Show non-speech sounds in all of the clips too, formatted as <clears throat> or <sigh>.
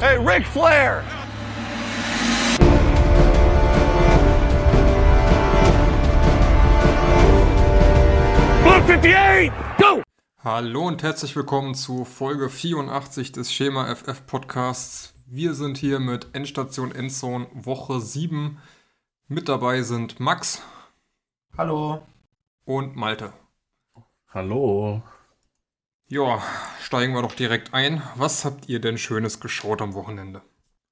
Hey, Ric Flair! Blue 58, go! Hallo und herzlich willkommen zu Folge 84 des Schema FF Podcasts. Wir sind hier mit Endstation Endzone Woche 7. Mit dabei sind Max. Hallo. Und Malte. Hallo. Ja, steigen wir doch direkt ein. Was habt ihr denn Schönes geschaut am Wochenende?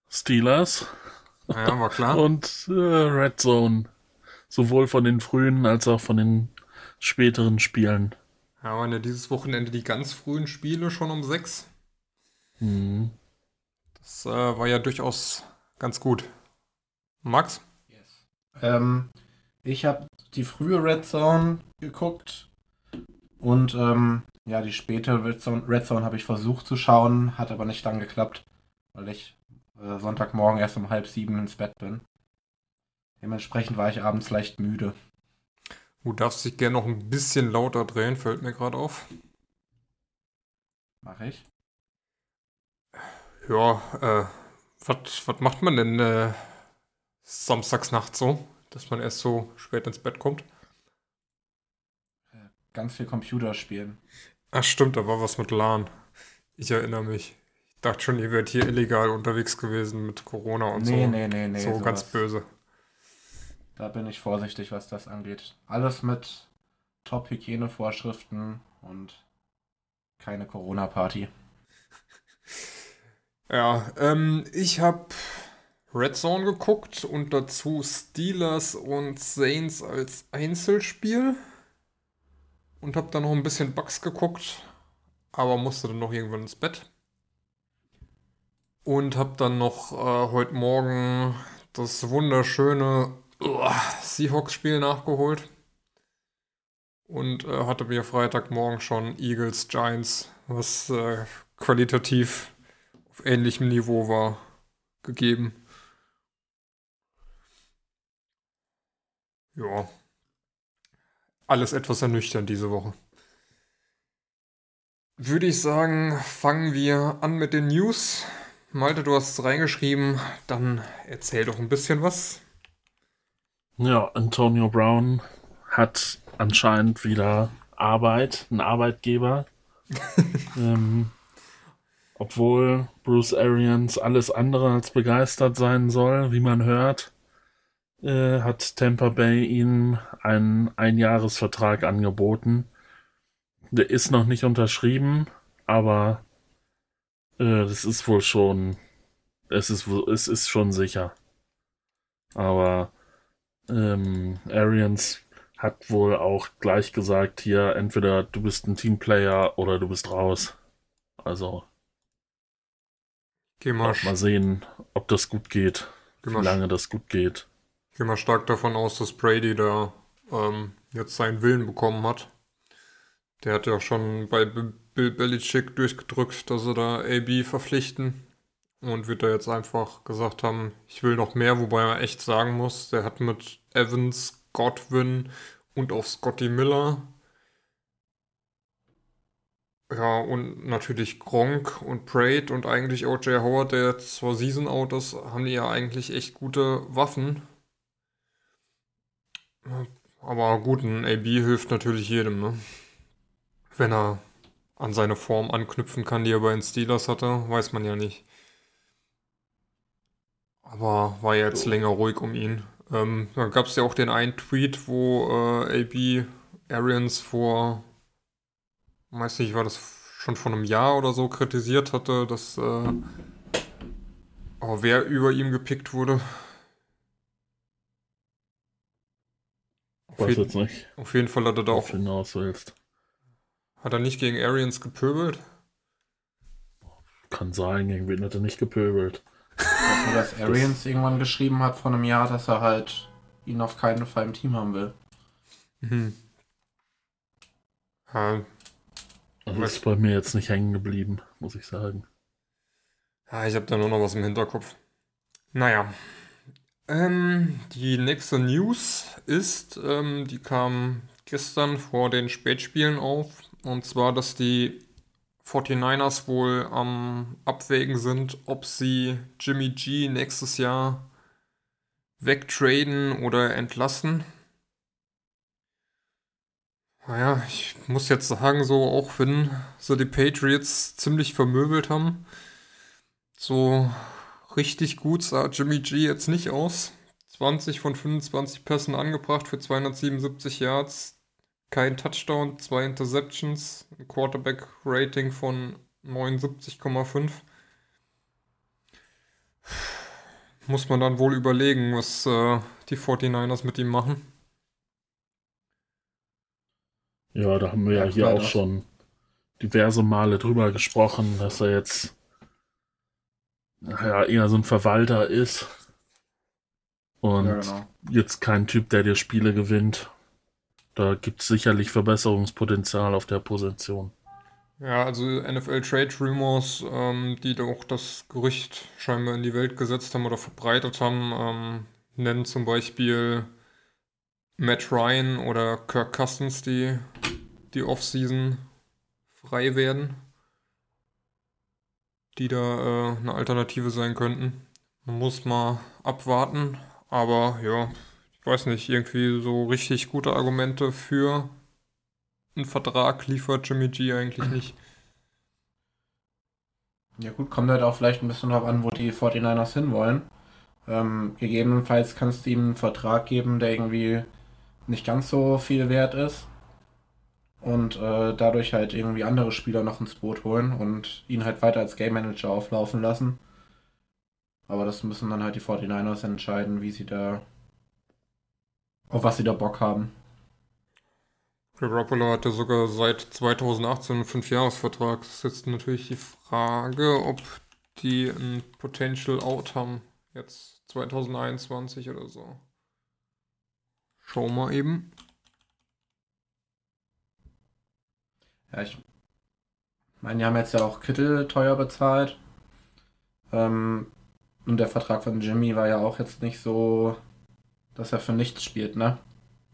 Steelers. Ja, war klar. <laughs> und äh, Red Zone. Sowohl von den frühen als auch von den späteren Spielen. Ja, waren ja dieses Wochenende die ganz frühen Spiele schon um sechs. Hm. Das äh, war ja durchaus ganz gut. Max? Ähm, ich habe die frühe Red Zone geguckt und ähm, ja, die späte Red Zone, Red Zone habe ich versucht zu schauen, hat aber nicht dann geklappt, weil ich äh, Sonntagmorgen erst um halb sieben ins Bett bin. Dementsprechend war ich abends leicht müde. Du darfst dich gerne noch ein bisschen lauter drehen, fällt mir gerade auf. Mach ich. Ja, äh, was macht man denn äh, samstagsnacht so, dass man erst so spät ins Bett kommt? Ganz viel Computer spielen. Ach stimmt, da war was mit LAN. Ich erinnere mich. Ich dachte schon, ihr wärt hier illegal unterwegs gewesen mit Corona und Nee, so. nee, nee, nee. so sowas. ganz böse. Da bin ich vorsichtig, was das angeht. Alles mit Top-Hygienevorschriften und keine Corona-Party. <laughs> Ja, ähm, ich habe Red Zone geguckt und dazu Steelers und Saints als Einzelspiel. Und habe dann noch ein bisschen Bugs geguckt, aber musste dann noch irgendwann ins Bett. Und habe dann noch äh, heute Morgen das wunderschöne Seahawks-Spiel nachgeholt. Und äh, hatte mir Freitagmorgen schon Eagles Giants, was äh, qualitativ auf ähnlichem Niveau war, gegeben. Ja. Alles etwas ernüchternd diese Woche. Würde ich sagen, fangen wir an mit den News. Malte, du hast es reingeschrieben, dann erzähl doch ein bisschen was. Ja, Antonio Brown hat anscheinend wieder Arbeit, einen Arbeitgeber. <laughs> ähm, obwohl Bruce Arians alles andere als begeistert sein soll, wie man hört, äh, hat Tampa Bay ihm einen Einjahresvertrag angeboten. Der ist noch nicht unterschrieben, aber äh, das ist wohl schon, es ist, wohl- es ist schon sicher. Aber ähm, Arians hat wohl auch gleich gesagt, hier, entweder du bist ein Teamplayer oder du bist raus. Also, Geh mal, mal sehen, ob das gut geht, geh wie lange das gut geht. Geh mal stark davon aus, dass Brady da ähm, jetzt seinen Willen bekommen hat. Der hat ja schon bei Bill Belichick durchgedrückt, dass sie da AB verpflichten. Und wird da jetzt einfach gesagt haben, ich will noch mehr, wobei man echt sagen muss, der hat mit Evans, Godwin und auch Scotty Miller. Ja, und natürlich Gronk und Braid und eigentlich O.J. Howard, der jetzt zwar Season Out ist, haben die ja eigentlich echt gute Waffen. Aber gut, ein AB hilft natürlich jedem, ne? Wenn er an seine Form anknüpfen kann, die er bei den Steelers hatte, weiß man ja nicht. Aber war ja jetzt länger ruhig um ihn. Ähm, da gab es ja auch den einen Tweet, wo äh, AB Arians vor, weiß nicht, war das schon vor einem Jahr oder so kritisiert hatte, dass äh, oh, wer über ihm gepickt wurde. Weiß jeden, jetzt nicht, auf jeden Fall hat er da auch, hinaus willst. hat er nicht gegen Arians gepöbelt. Kann sein, gegen wen hat er nicht gepöbelt. Nur, dass Arians irgendwann geschrieben hat vor einem Jahr, dass er halt ihn auf keinen Fall im Team haben will. Mhm. Ja, Das Was? ist bei mir jetzt nicht hängen geblieben, muss ich sagen. Ja, ich habe da nur noch was im Hinterkopf. Naja. Ähm, die nächste News ist, ähm, die kam gestern vor den Spätspielen auf. Und zwar, dass die 49ers wohl am Abwägen sind, ob sie Jimmy G nächstes Jahr wegtraden oder entlassen. Naja, ich muss jetzt sagen, so auch wenn so die Patriots ziemlich vermöbelt haben, so richtig gut sah Jimmy G jetzt nicht aus. 20 von 25 Pässen angebracht für 277 Yards, kein Touchdown, zwei Interceptions, ein Quarterback-Rating von 79,5. Muss man dann wohl überlegen, was äh, die 49ers mit ihm machen. Ja, da haben wir ja, Ja, hier auch das- schon diverse Male drüber gesprochen, dass er jetzt ja, eher so ein Verwalter ist. Und Ja, genau. jetzt kein Typ, der dir Spiele gewinnt. Da gibt es sicherlich Verbesserungspotenzial auf der Position. Ja, also NFL Trade Rumors, ähm, die doch das Gerücht scheinbar in die Welt gesetzt haben oder verbreitet haben, ähm, nennen zum Beispiel Matt Ryan oder Kirk Cousins, die die Offseason frei werden, die da äh, eine Alternative sein könnten. Man muss mal abwarten, aber ja, ich weiß nicht, irgendwie so richtig gute Argumente für einen Vertrag liefert Jimmy G eigentlich nicht. Ja gut, kommt halt auch vielleicht ein bisschen drauf an, wo die 49ers hinwollen. Ähm, gegebenenfalls kannst du ihm einen Vertrag geben, der irgendwie nicht ganz so viel wert ist. Und äh, dadurch halt irgendwie andere Spieler noch ins Boot holen und ihn halt weiter als Game Manager auflaufen lassen. Aber das müssen dann halt die 49ers entscheiden, wie sie da, auf was sie da Bock haben. Garoppolo hatte sogar seit 2018 einen Fünfjahresvertrag. Das ist jetzt natürlich die Frage, ob die ein Potential Out haben. Jetzt 2021 oder so. Schau mal eben. Ja, ich meine, die haben jetzt ja auch Kittel teuer bezahlt. Ähm, und der Vertrag von Jimmy war ja auch jetzt nicht so, dass er für nichts spielt, ne?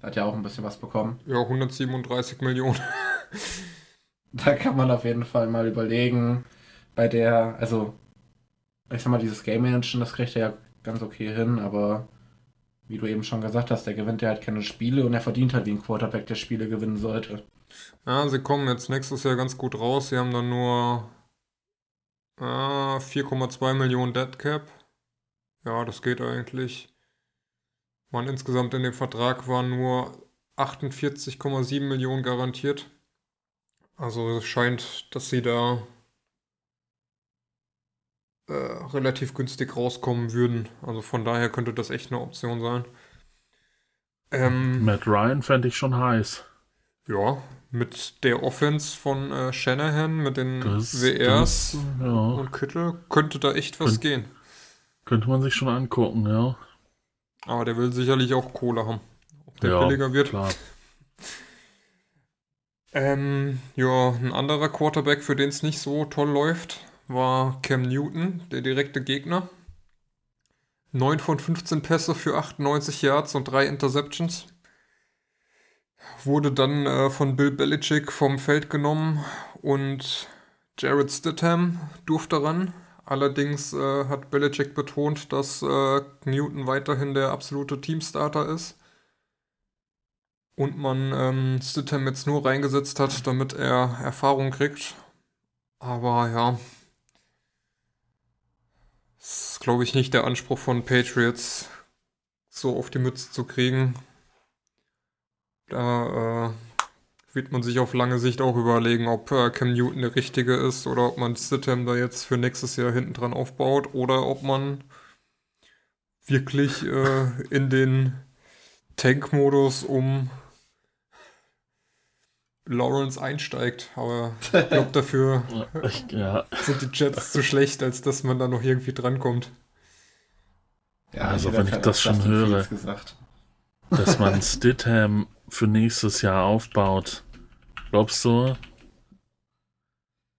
Er hat ja auch ein bisschen was bekommen. Ja, 137 Millionen. <laughs> Da kann man auf jeden Fall mal überlegen, bei der, also, ich sag mal, dieses Game Managen, das kriegt er ja ganz okay hin, aber wie du eben schon gesagt hast, der gewinnt ja halt keine Spiele und er verdient halt wie ein Quarterback, der Spiele gewinnen sollte. Ja, sie kommen jetzt nächstes Jahr ganz gut raus. Sie haben dann nur äh, 4,2 Millionen Dead Cap. Ja, das geht eigentlich. Man insgesamt in dem Vertrag waren nur 48,7 Millionen garantiert. Also es scheint, dass sie da äh, relativ günstig rauskommen würden. Also von daher könnte das echt eine Option sein. Ähm, Matt Ryan fände ich schon heiß. Ja, mit der Offense von äh, Shanahan, mit den Das, WRs das, ja, und Kittel, könnte da echt was Und- gehen. könnte man sich schon angucken, ja. Aber der will sicherlich auch Kohle haben. Ob der ja, billiger wird. Klar. <laughs> Ähm, ja, ein anderer Quarterback, für den es nicht so toll läuft, war Cam Newton, der direkte Gegner. 9 von 15 Pässe für 98 Yards und 3 Interceptions. Wurde dann äh, von Bill Belichick vom Feld genommen und Jared Stidham durfte ran. Allerdings äh, hat Belichick betont, dass äh, Newton weiterhin der absolute Teamstarter ist und man ähm, Stidham jetzt nur reingesetzt hat, damit er Erfahrung kriegt. Aber ja, ist, glaube ich, nicht der Anspruch von Patriots, so auf die Mütze zu kriegen. Da äh, wird man sich auf lange Sicht auch überlegen, ob äh, Cam Newton der richtige ist oder ob man Stidham da jetzt für nächstes Jahr hinten dran aufbaut oder ob man wirklich äh, in den Tank-Modus um Lawrence einsteigt. Aber ich glaube, dafür <laughs> Ja, ja, sind die Jets zu schlecht, als dass man da noch irgendwie drankommt. Also, hätte wenn ich das schon höre. Dass man Stidham für nächstes Jahr aufbaut. Glaubst du?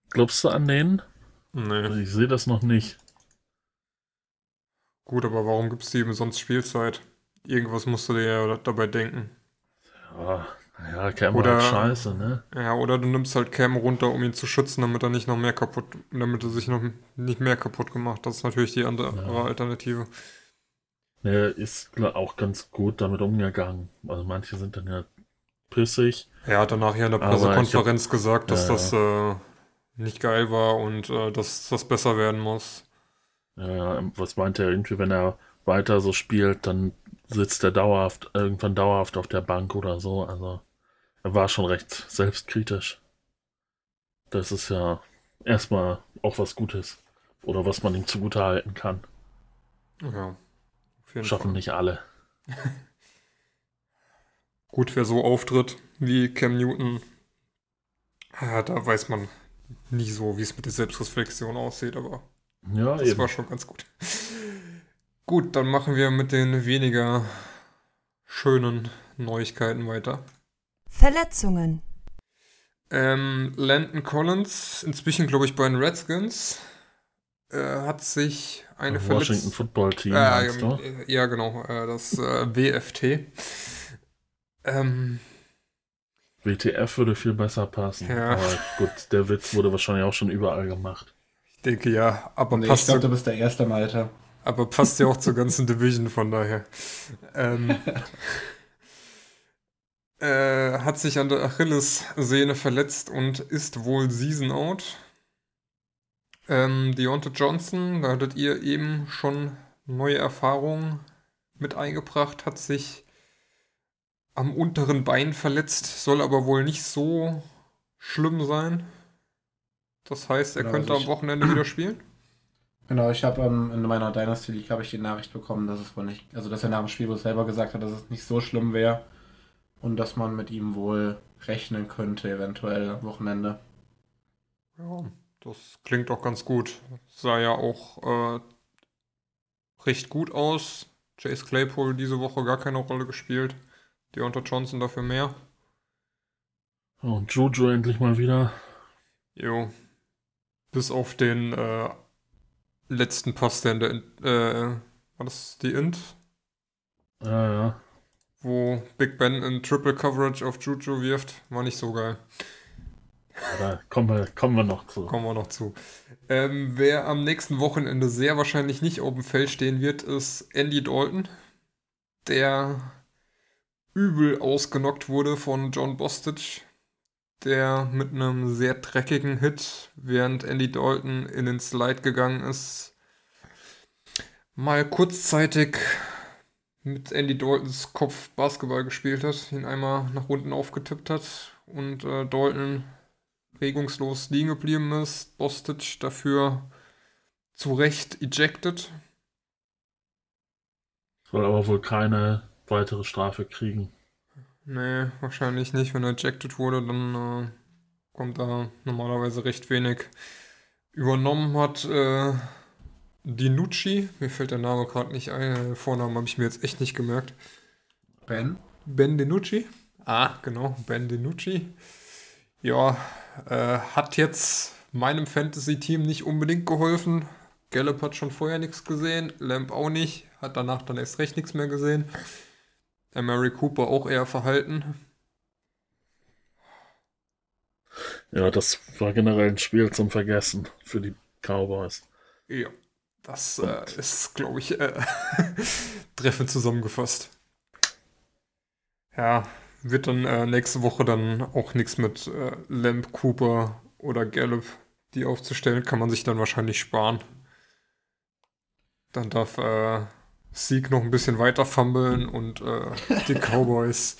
Glaubst du an den? Nee. Ich sehe das noch nicht. Gut, aber warum gibst du ihm sonst Spielzeit? Irgendwas musst du dir ja dabei denken. Ja, Ja, Cam Oder- halt scheiße, ne? Ja, oder du nimmst halt Cam runter, um ihn zu schützen, damit er nicht noch mehr kaputt, damit er sich noch nicht mehr kaputt gemacht. Das ist natürlich die andere Ja. Alternative. Der ist auch ganz gut damit umgegangen. Also manche sind dann ja pissig. Er hat danach ja in der Pressekonferenz gesagt, dass Ja, das äh, nicht geil war und äh, dass das besser werden muss. Ja, was meint er irgendwie, wenn er weiter so spielt, dann sitzt er dauerhaft, irgendwann dauerhaft auf der Bank oder so. Also er war schon recht selbstkritisch. Das ist ja erstmal auch was Gutes. Oder was man ihm zugute halten kann. Ja, Schaffen nicht alle. <laughs> Gut, wer so auftritt wie Cam Newton, ja, da weiß man nie so, wie es mit der Selbstreflexion aussieht, aber Ja, das eben. war schon ganz gut. <laughs> Gut, dann machen wir mit den weniger schönen Neuigkeiten weiter. Verletzungen. Ähm, Landon Collins, inzwischen glaube ich bei den Redskins, äh, hat sich eine Washington Verletzung. Football Team, Äh, meinst du? äh, ja, genau, äh, das äh, WFT. Ähm, WTF würde viel besser passen. Ja. Aber gut, der Witz wurde wahrscheinlich auch schon überall gemacht. ich denke ja, aber Nee, ich passt, glaube, zu, du bist der Erste, Malte. aber passt ja auch zur ganzen Division, von daher. Ähm, <laughs> äh, hat sich an der Achillessehne verletzt und ist wohl Season out. Ähm, Deontay Johnson, da hattet ihr eben schon neue Erfahrungen mit eingebracht, hat sich am unteren Bein verletzt, soll aber wohl nicht so schlimm sein. Das heißt, er Genau, könnte also am Wochenende wieder spielen. Genau, ich habe ähm, in meiner Dynasty League habe ich die Nachricht bekommen, dass es wohl nicht, also dass er nach dem Spiel wohl selber gesagt hat, dass es nicht so schlimm wäre und dass man mit ihm wohl rechnen könnte, eventuell am Wochenende. Ja, das klingt auch ganz gut. Sah ja auch äh, recht gut aus. Chase Claypool diese Woche gar keine Rolle gespielt. Deontay Johnson dafür mehr. Und Juju endlich mal wieder. Jo. Bis auf den äh, letzten Pass, der in der, äh, war das die Int? Ja, ja. Wo Big Ben in Triple Coverage auf Juju wirft. War nicht so geil. Da kommen wir, kommen wir noch zu. Kommen wir noch zu. Ähm, wer am nächsten Wochenende sehr wahrscheinlich nicht auf dem Feld stehen wird, ist Andy Dalton, der übel ausgenockt wurde von John Bostich, der mit einem sehr dreckigen Hit, während Andy Dalton in den Slide gegangen ist, mal kurzzeitig mit Andy Daltons Kopf Basketball gespielt hat, ihn einmal nach unten aufgetippt hat und äh, Dalton regungslos liegen geblieben ist. Bostic dafür zu Recht ejected. Soll aber wohl keine weitere Strafe kriegen. Nee, wahrscheinlich nicht. Wenn er ejected wurde, dann äh, kommt da normalerweise recht wenig. Übernommen hat äh, Dinucci, mir fällt der Name gerade nicht ein, den Vornamen habe ich mir jetzt echt nicht gemerkt. Ben? Ben DiNucci. Ah, genau, Ben DiNucci. Ja, äh, hat jetzt meinem Fantasy-Team nicht unbedingt geholfen. Gallup hat schon vorher nichts gesehen, Lamp auch nicht, hat danach dann erst recht nichts mehr gesehen. Der Mary Cooper auch eher verhalten. Ja, das war generell ein Spiel zum Vergessen für die Cowboys. Ja, das äh, ist, glaube ich, äh, <laughs> treffend zusammengefasst. Ja, wird dann äh, nächste Woche dann auch nichts mit äh, Lamb, Cooper oder Gallup, die aufzustellen, kann man sich dann wahrscheinlich sparen. Dann darf äh, Sieg noch ein bisschen weiter fummeln und äh, die <laughs> Cowboys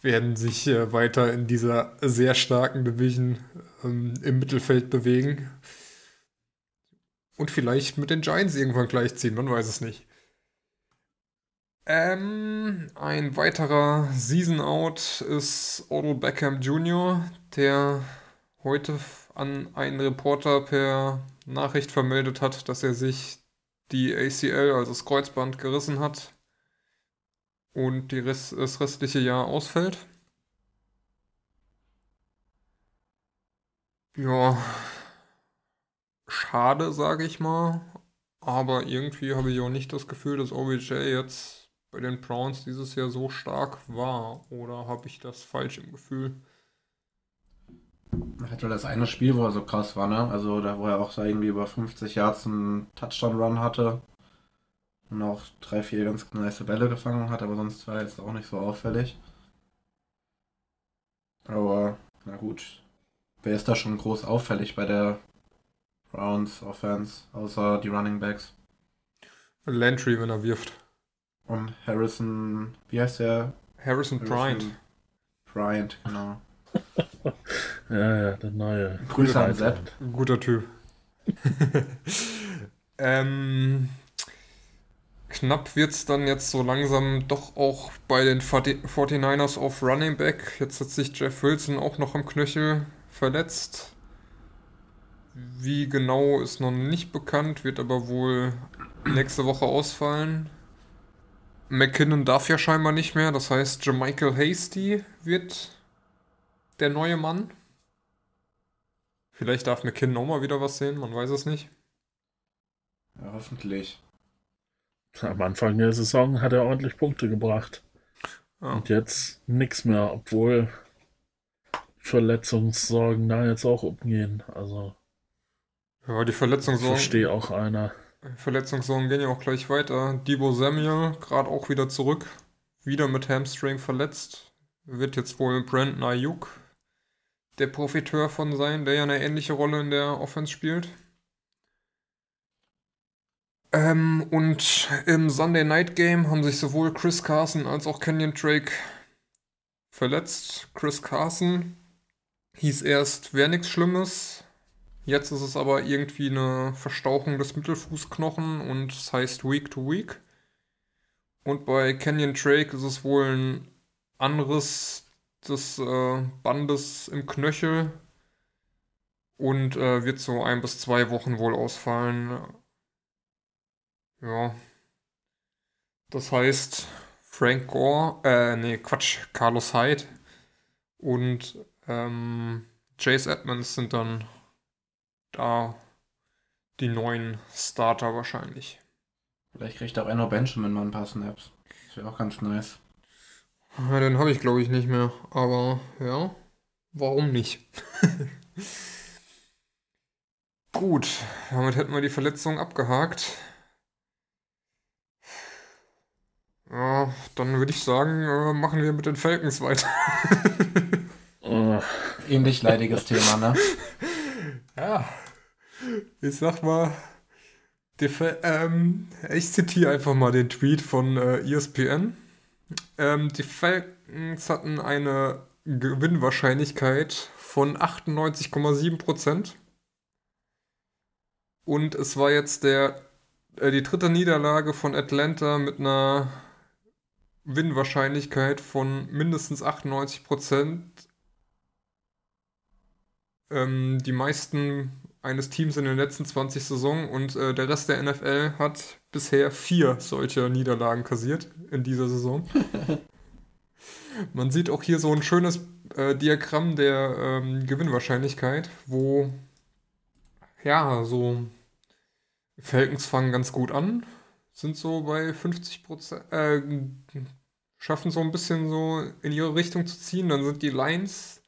werden sich äh, weiter in dieser sehr starken Division ähm, im Mittelfeld bewegen. Und vielleicht mit den Giants irgendwann gleichziehen, man weiß es nicht. Ähm, ein weiterer Season Out ist Odell Beckham Jr., der heute an einen Reporter per Nachricht vermeldet hat, dass er sich die ACL, also das Kreuzband, gerissen hat und Rest, das restliche Jahr ausfällt. Ja, schade, sage ich mal. Aber irgendwie habe ich auch nicht das Gefühl, dass OBJ jetzt bei den Browns dieses Jahr so stark war. Oder habe ich das falsch im Gefühl? Er hatte das eine Spiel, wo er so krass war, ne? Also da, wo er auch so irgendwie über 50 Yards einen Touchdown-Run hatte. Und auch drei, vier ganz nice Bälle gefangen hat, aber sonst war er jetzt auch nicht so auffällig. Aber, na gut. Wer ist da schon groß auffällig bei der Browns Offense, außer die Running Backs? Landry, wenn er wirft. Und Harrison, wie heißt der? Harrison Bryant. Bryant, genau. <laughs> Ja, ja, der neue. Grüße an Sepp. Guter Typ. <laughs> ähm, knapp wird es dann jetzt so langsam doch auch bei den 49ers auf Running Back. Jetzt hat sich Jeff Wilson auch noch am Knöchel verletzt. Wie genau ist noch nicht bekannt, wird aber wohl nächste Woche ausfallen. McKinnon darf ja scheinbar nicht mehr, das heißt, Jermichael Hasty wird der neue Mann. Vielleicht darf McKinnon auch mal wieder was sehen, man weiß es nicht. Ja, hoffentlich. Am Anfang der Saison hat er ordentlich Punkte gebracht. Ja. Und jetzt nichts mehr, obwohl Verletzungssorgen da jetzt auch umgehen. Also Ja, die ich Verletzungssorgen, verstehe auch einer. Verletzungssorgen gehen ja auch gleich weiter. Debo Samuel, gerade auch wieder zurück. Wieder mit Hamstring verletzt. Wird jetzt wohl Brandon Ayuk der Profiteur von sein, der ja eine ähnliche Rolle in der Offense spielt. Ähm, und im Sunday Night Game haben sich sowohl Chris Carson als auch Kenyon Drake verletzt. Chris Carson hieß erst, wäre nichts Schlimmes. Jetzt ist es aber irgendwie eine Verstauchung des Mittelfußknochen und es heißt Week to Week. Und bei Kenyon Drake ist es wohl ein anderes des äh, Bandes im Knöchel und äh, wird so ein bis zwei Wochen wohl ausfallen. Ja. Das heißt, Frank Gore, äh, nee, Quatsch, Carlos Hyde und ähm, Chase Edmonds sind dann da die neuen Starter wahrscheinlich. Vielleicht kriegt auch Enno Benjamin mal ein paar Snaps. Das wäre auch ganz nice. Ja, den habe ich glaube ich nicht mehr, aber ja, warum nicht? <laughs> Gut, damit hätten wir die Verletzung abgehakt. Ja, dann würde ich sagen, äh, machen wir mit den Falcons weiter. Äh, <laughs> Ähnlich leidiges Thema, ne? Ja, ich sag mal, ähm, ich zitiere einfach mal den Tweet von äh, ESPN. Ähm, die Falcons hatten eine Gewinnwahrscheinlichkeit von 98,7%. Und es war jetzt der, äh, die dritte Niederlage von Atlanta mit einer Gewinnwahrscheinlichkeit von mindestens 98%. Ähm, die meisten eines Teams in den letzten 20 Saisons und äh, der Rest der NFL hat bisher vier solcher Niederlagen kassiert in dieser Saison. <laughs> Man sieht auch hier so ein schönes äh, Diagramm der ähm, Gewinnwahrscheinlichkeit, wo ja, so Falcons fangen ganz gut an, sind so bei 50 Prozent, äh, schaffen so ein bisschen so in ihre Richtung zu ziehen. Dann sind die Lions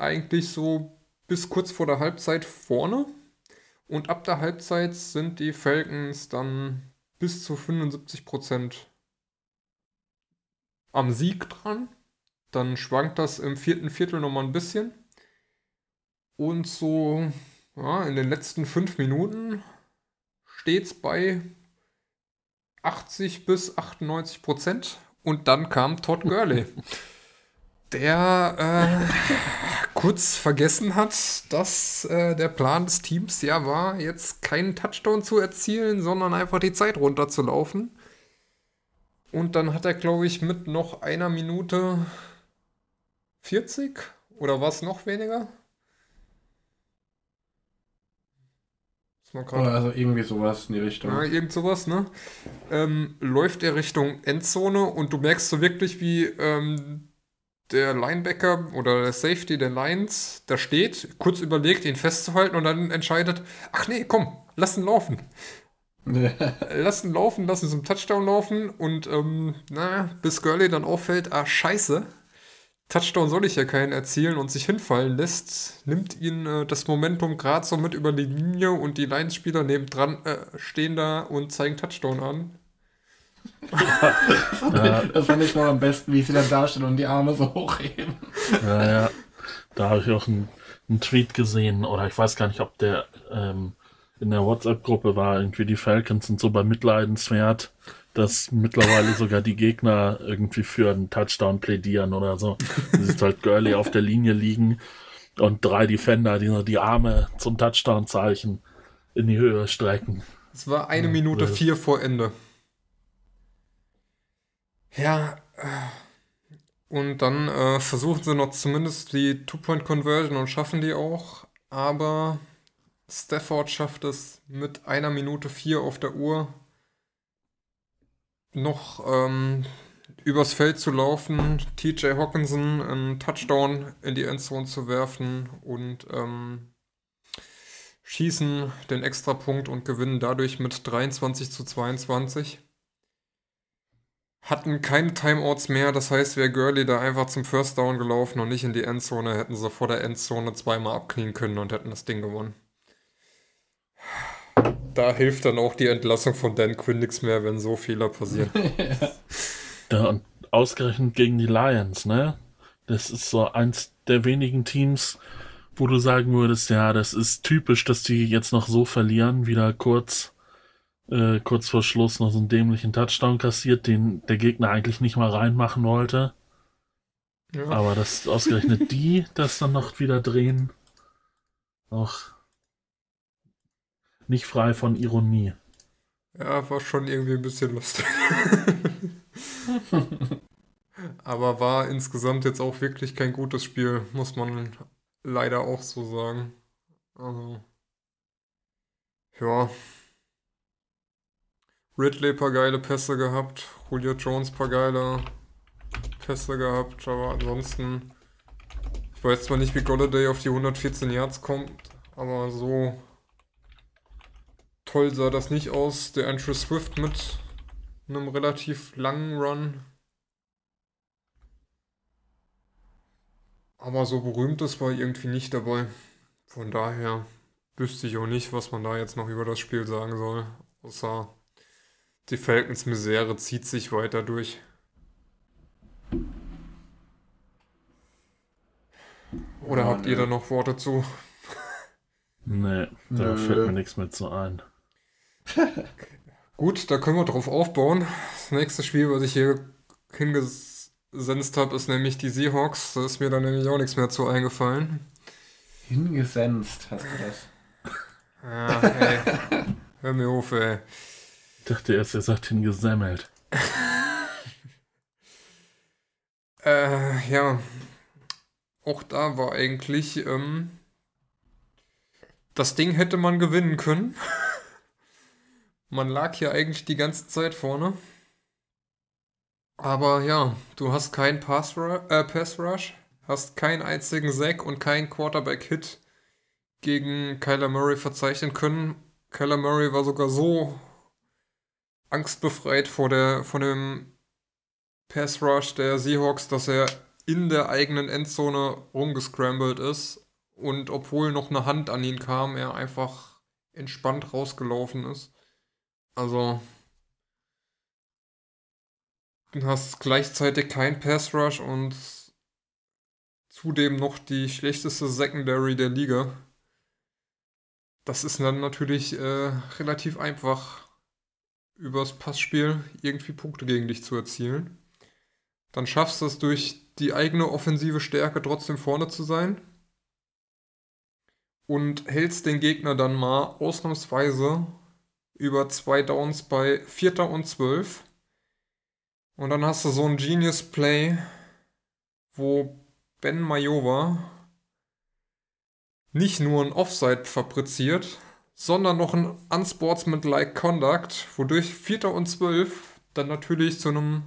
eigentlich so bis kurz vor der Halbzeit vorne. Und ab der Halbzeit sind die Falcons dann bis zu 75% am Sieg dran. Dann schwankt das im vierten Viertel nochmal ein bisschen. Und so ja, in den letzten fünf Minuten steht es bei 80 bis 98 Prozent. Und dann kam Todd Gurley, <laughs> der äh, kurz vergessen hat, dass äh, der Plan des Teams ja war, jetzt keinen Touchdown zu erzielen, sondern einfach die Zeit runterzulaufen. Und dann hat er, glaube ich, mit noch einer Minute 40 oder war es noch weniger? Also irgendwie sowas in die Richtung. ja, irgend sowas, ne? Ähm, läuft er Richtung Endzone und du merkst so wirklich, wie ähm, der Linebacker oder der Safety der Lions da steht, kurz überlegt, ihn festzuhalten und dann entscheidet, ach nee, komm, lass ihn laufen. lassen laufen, lassen zum Touchdown laufen und ähm, na, bis Gurley dann auffällt, ah scheiße, Touchdown soll ich ja keinen erzielen und sich hinfallen lässt, nimmt ihn äh, das Momentum gerade so mit über die Linie und die Lions-Spieler nebendran äh, stehen da und zeigen Touchdown an. Ja. Das fand ich noch am besten, wie sie dann dastehen und die Arme so hochheben. Ja, ja. Da habe ich auch einen, einen, Tweet gesehen, oder ich weiß gar nicht, ob der ähm, in der WhatsApp-Gruppe war, irgendwie die Falcons sind so bei Mitleidenswert, dass mittlerweile sogar die Gegner irgendwie für einen Touchdown plädieren oder so. Du siehst halt Gurley auf der Linie liegen und drei Defender, die die Arme zum Touchdown-Zeichen in die Höhe strecken. Es war eine Minute vier vor Ende. Ja, äh, und dann äh, versuchen sie noch zumindest die Two-Point-Conversion und schaffen die auch, aber Stafford schafft es mit einer Minute vier auf der Uhr noch ähm, übers Feld zu laufen, TJ Hawkinson einen Touchdown in die Endzone zu werfen und ähm, schießen den Extrapunkt und gewinnen dadurch mit 23 zu 22 hatten keine Timeouts mehr. Das heißt, wäre Gurley da einfach zum First Down gelaufen und nicht in die Endzone, hätten sie vor der Endzone zweimal abknien können und hätten das Ding gewonnen. Da hilft dann auch die Entlassung von Dan Quinn nichts mehr, wenn so Fehler passieren. <laughs> ja, und ausgerechnet gegen die Lions, ne? Das ist so eins der wenigen Teams, wo du sagen würdest, ja, das ist typisch, dass die jetzt noch so verlieren, wieder kurz äh, kurz vor Schluss noch so einen dämlichen Touchdown kassiert, den der Gegner eigentlich nicht mal reinmachen wollte. Ja. Aber dass ausgerechnet die <laughs> das dann noch wieder drehen, auch nicht frei von Ironie. Ja, war schon irgendwie ein bisschen lustig. <laughs> Aber war insgesamt jetzt auch wirklich kein gutes Spiel, muss man leider auch so sagen. Also, ja, Ridley paar geile Pässe gehabt, Julio Jones paar geile Pässe gehabt, aber ansonsten, ich weiß zwar nicht, wie Golladay auf die 114 Yards kommt, aber so toll sah das nicht aus. Der Andrew Swift mit einem relativ langen Run. Aber so berühmtes war irgendwie nicht dabei. Von daher wüsste ich auch nicht, was man da jetzt noch über das Spiel sagen soll. Außer die Falcons Misere zieht sich weiter durch. Oder oh, habt nee. ihr da noch Worte zu? Nee, da Nö. fällt mir nichts mehr zu ein. <laughs> Gut, da können wir drauf aufbauen. Das nächste Spiel, was ich hier hingesenzt habe, ist nämlich die Seahawks. Da ist mir dann nämlich auch nichts mehr zu eingefallen. Hingesenzt hast du das. Ja, ey. <laughs> Hör mir auf, ey. Ich dachte erst, er sagt hingesemmelt. <laughs> äh, ja. Auch da war eigentlich, ähm, das Ding hätte man gewinnen können. <laughs> man lag hier eigentlich die ganze Zeit vorne. Aber ja, du hast keinen Pass, äh, Pass Rush, hast keinen einzigen Sack und keinen Quarterback-Hit gegen Kyler Murray verzeichnen können. Kyler Murray war sogar so angstbefreit vor, der, vor dem Pass Rush der Seahawks, dass er in der eigenen Endzone rumgescrambled ist und obwohl noch eine Hand an ihn kam, er einfach entspannt rausgelaufen ist. Also du hast gleichzeitig kein Pass Rush und zudem noch die schlechteste Secondary der Liga. Das ist dann natürlich äh, relativ einfach übers Passspiel irgendwie Punkte gegen dich zu erzielen. Dann schaffst du es durch die eigene offensive Stärke trotzdem vorne zu sein. Und hältst den Gegner dann mal ausnahmsweise über zwei Downs bei Vierter und Zwölf. Und dann hast du so ein Genius Play, wo Ben Majova nicht nur ein Offside fabriziert, sondern noch ein unsportsmanlike Conduct, wodurch Vierter und Zwölf dann natürlich zu einem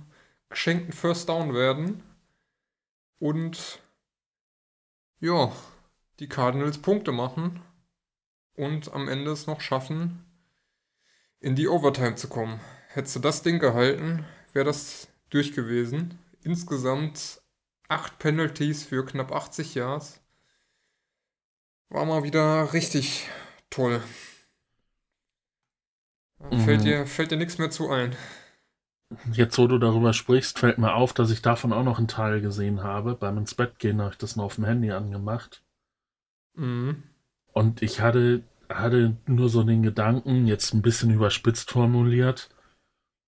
geschenkten First Down werden. Und ja, die Cardinals Punkte machen und am Ende es noch schaffen, in die Overtime zu kommen. Hättest du das Ding gehalten, wäre das durch gewesen. Insgesamt acht Penalties für knapp 80 Yards. War mal wieder richtig toll. Fällt, Mhm. dir, fällt dir nichts mehr zu ein. Jetzt, wo du darüber sprichst, fällt mir auf, dass ich davon auch noch einen Teil gesehen habe. Beim ins Bett gehen habe ich das noch auf dem Handy angemacht. Mhm. Und ich hatte, hatte nur so den Gedanken, jetzt ein bisschen überspitzt formuliert,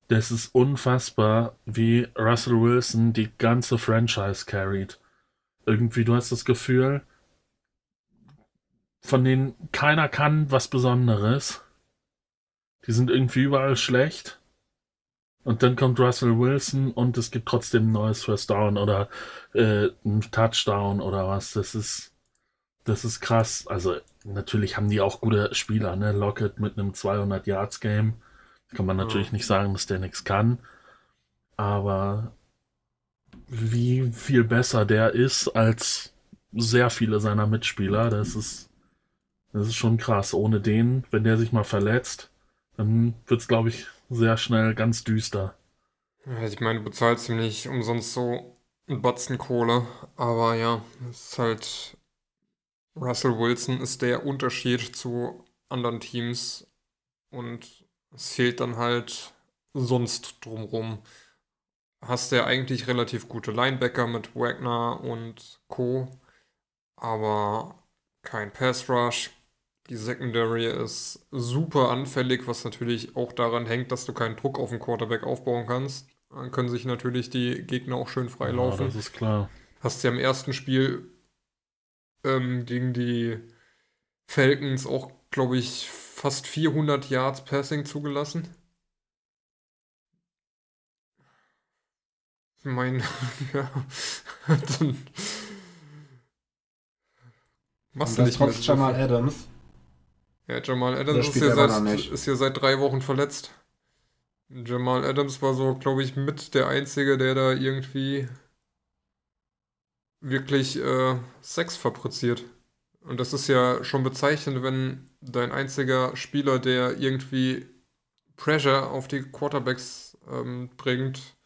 das ist unfassbar, wie Russell Wilson die ganze Franchise carried. Irgendwie, du hast das Gefühl, von denen keiner kann was Besonderes. Die sind irgendwie überall schlecht. Und dann kommt Russell Wilson und es gibt trotzdem ein neues First Down oder äh, ein Touchdown oder was. Das ist, das ist krass. Also natürlich haben die auch gute Spieler, ne? Lockett mit einem 200 Yards Game. Kann man natürlich Ja. nicht sagen, dass der nichts kann. Aber wie viel besser der ist als sehr viele seiner Mitspieler, das ist, das ist schon krass. Ohne den, wenn der sich mal verletzt, dann wird es, glaube ich, sehr schnell ganz düster. Ich meine, du bezahlst ihm nicht umsonst so einen Batzen Kohle, aber ja, es ist halt. Russell Wilson ist der Unterschied zu anderen Teams und es fehlt dann halt sonst drumrum. Hast ja eigentlich relativ gute Linebacker mit Wagner und Co., aber kein Pass Rush. Die Secondary ist super anfällig, was natürlich auch daran hängt, dass du keinen Druck auf den Quarterback aufbauen kannst. Dann können sich natürlich die Gegner auch schön Ja, freilaufen. das ist klar. Hast ja im ersten Spiel ähm, gegen die Falcons auch, glaube ich, fast 400 Yards Passing zugelassen. Ich meine, <laughs> ja, dann machst Und du nicht trotz Jamal. Adams. Ja, Jamal Adams ist ja, seit, ist ja seit drei Wochen verletzt. Jamal Adams war so, glaube ich, mit der Einzige, der da irgendwie wirklich äh, Sex fabriziert. Und das ist ja schon bezeichnend, wenn dein einziger Spieler, der irgendwie Pressure auf die Quarterbacks ähm, bringt,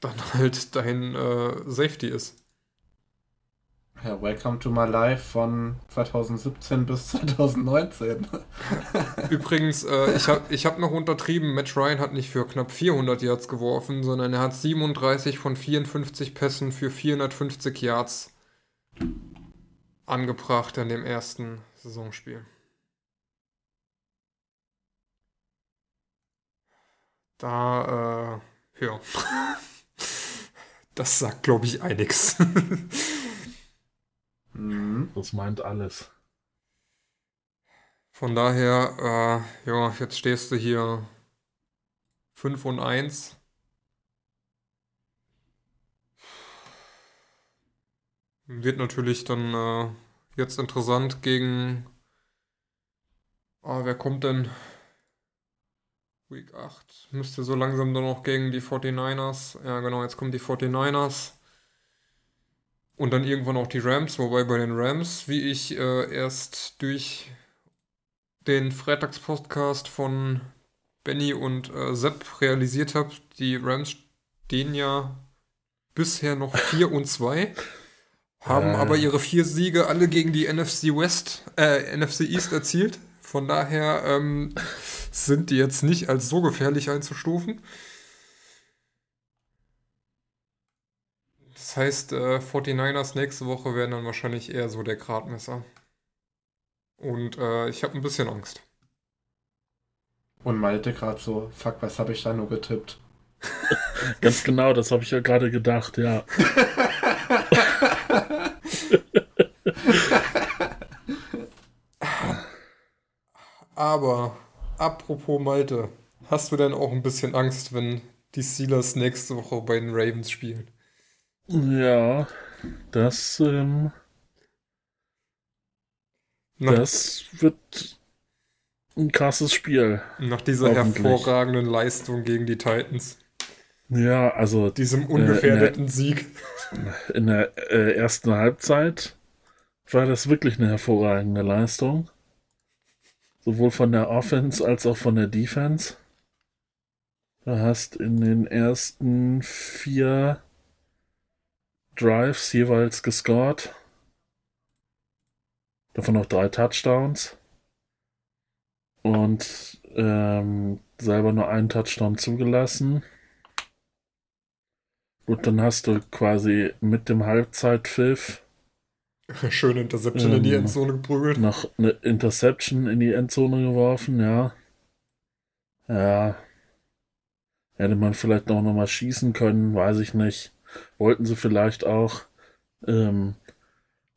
dann <laughs> halt dein äh, Safety ist. Ja, Welcome to my life von 2017 bis 2019. <laughs> Übrigens, äh, ich habe ich hab noch untertrieben, Matt Ryan hat nicht für knapp 400 Yards geworfen, sondern er hat 37 von 54 Pässen für 450 Yards angebracht in dem ersten Saisonspiel. Da, äh, ja. <laughs> Das sagt, glaube ich, einiges. <laughs> Mhm. Das meint alles. Von daher, äh, ja, jetzt stehst du hier 5 und 1. Wird natürlich dann äh, jetzt interessant gegen. Ah, wer kommt denn? Week 8. Müsste so langsam dann noch gegen die 49ers. Ja, genau, jetzt kommen die 49ers. Und dann irgendwann auch die Rams, wobei bei den Rams, wie ich äh, erst durch den Freitagspodcast von Benny und äh, Sepp realisiert habe, die Rams stehen ja bisher noch <laughs> 4 und 2, haben Äh. aber ihre vier Siege alle gegen die NFC West, äh, NFC East erzielt. Von daher ähm, sind die jetzt nicht als so gefährlich einzustufen. Das heißt, äh, 49ers nächste Woche werden dann wahrscheinlich eher so der Gradmesser. Und äh, ich habe ein bisschen Angst. Und Malte gerade so, fuck, was habe ich da nur getippt? <laughs> Ganz genau, das habe ich ja gerade gedacht, ja. <laughs> Aber apropos Malte, hast du denn auch ein bisschen Angst, wenn die Steelers nächste Woche bei den Ravens spielen? Ja, das, ähm, Nach, das wird ein krasses Spiel. nach dieser hervorragenden Leistung gegen die Titans, Ja, also diesem ungefährdeten Sieg. in der äh, ersten Halbzeit war das wirklich eine hervorragende Leistung. sowohl von der Offense als auch von der Defense. Du hast in den ersten vier Drives jeweils gescored. Davon noch drei Touchdowns. Und ähm, selber nur einen Touchdown zugelassen. Gut, dann hast du quasi mit dem Halbzeitpfiff <laughs> Schöne Interception in die Ähm, Endzone geprügelt. noch eine Interception in die Endzone geworfen, ja. Ja. Hätte man vielleicht noch, noch mal schießen können, weiß ich nicht. Wollten sie vielleicht auch ähm,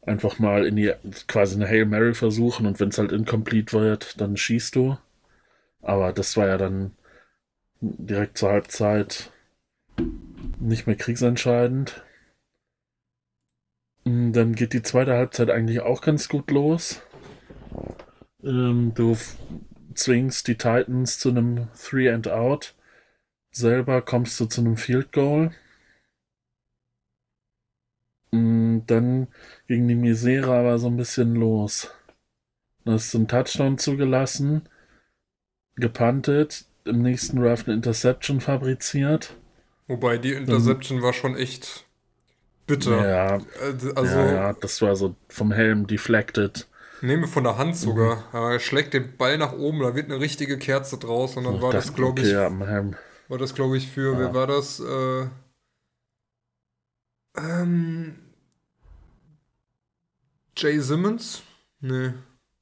einfach mal in die quasi eine Hail Mary versuchen und wenn es halt incomplete wird, dann schießt du. Aber das war ja dann direkt zur Halbzeit nicht mehr kriegsentscheidend. Mm, Dann geht die zweite Halbzeit eigentlich auch ganz gut los. Ähm, du zwingst die Titans zu einem Three and Out. Selber kommst du zu einem Field Goal. Mm, Dann ging die Misere aber so ein bisschen los. Du hast einen Touchdown zugelassen, gepuntet, im nächsten Draft eine Interception fabriziert. Wobei die Interception war schon echt bitter. Ja, Also, ja, das war so vom Helm deflected. nehme von der Hand sogar. Mhm. Er schlägt den Ball nach oben, da wird eine richtige Kerze draus und dann war das, glaube ich, war das, glaube ich, für, Ja. wer war das? Äh, ähm, Jay Simmons? Nee,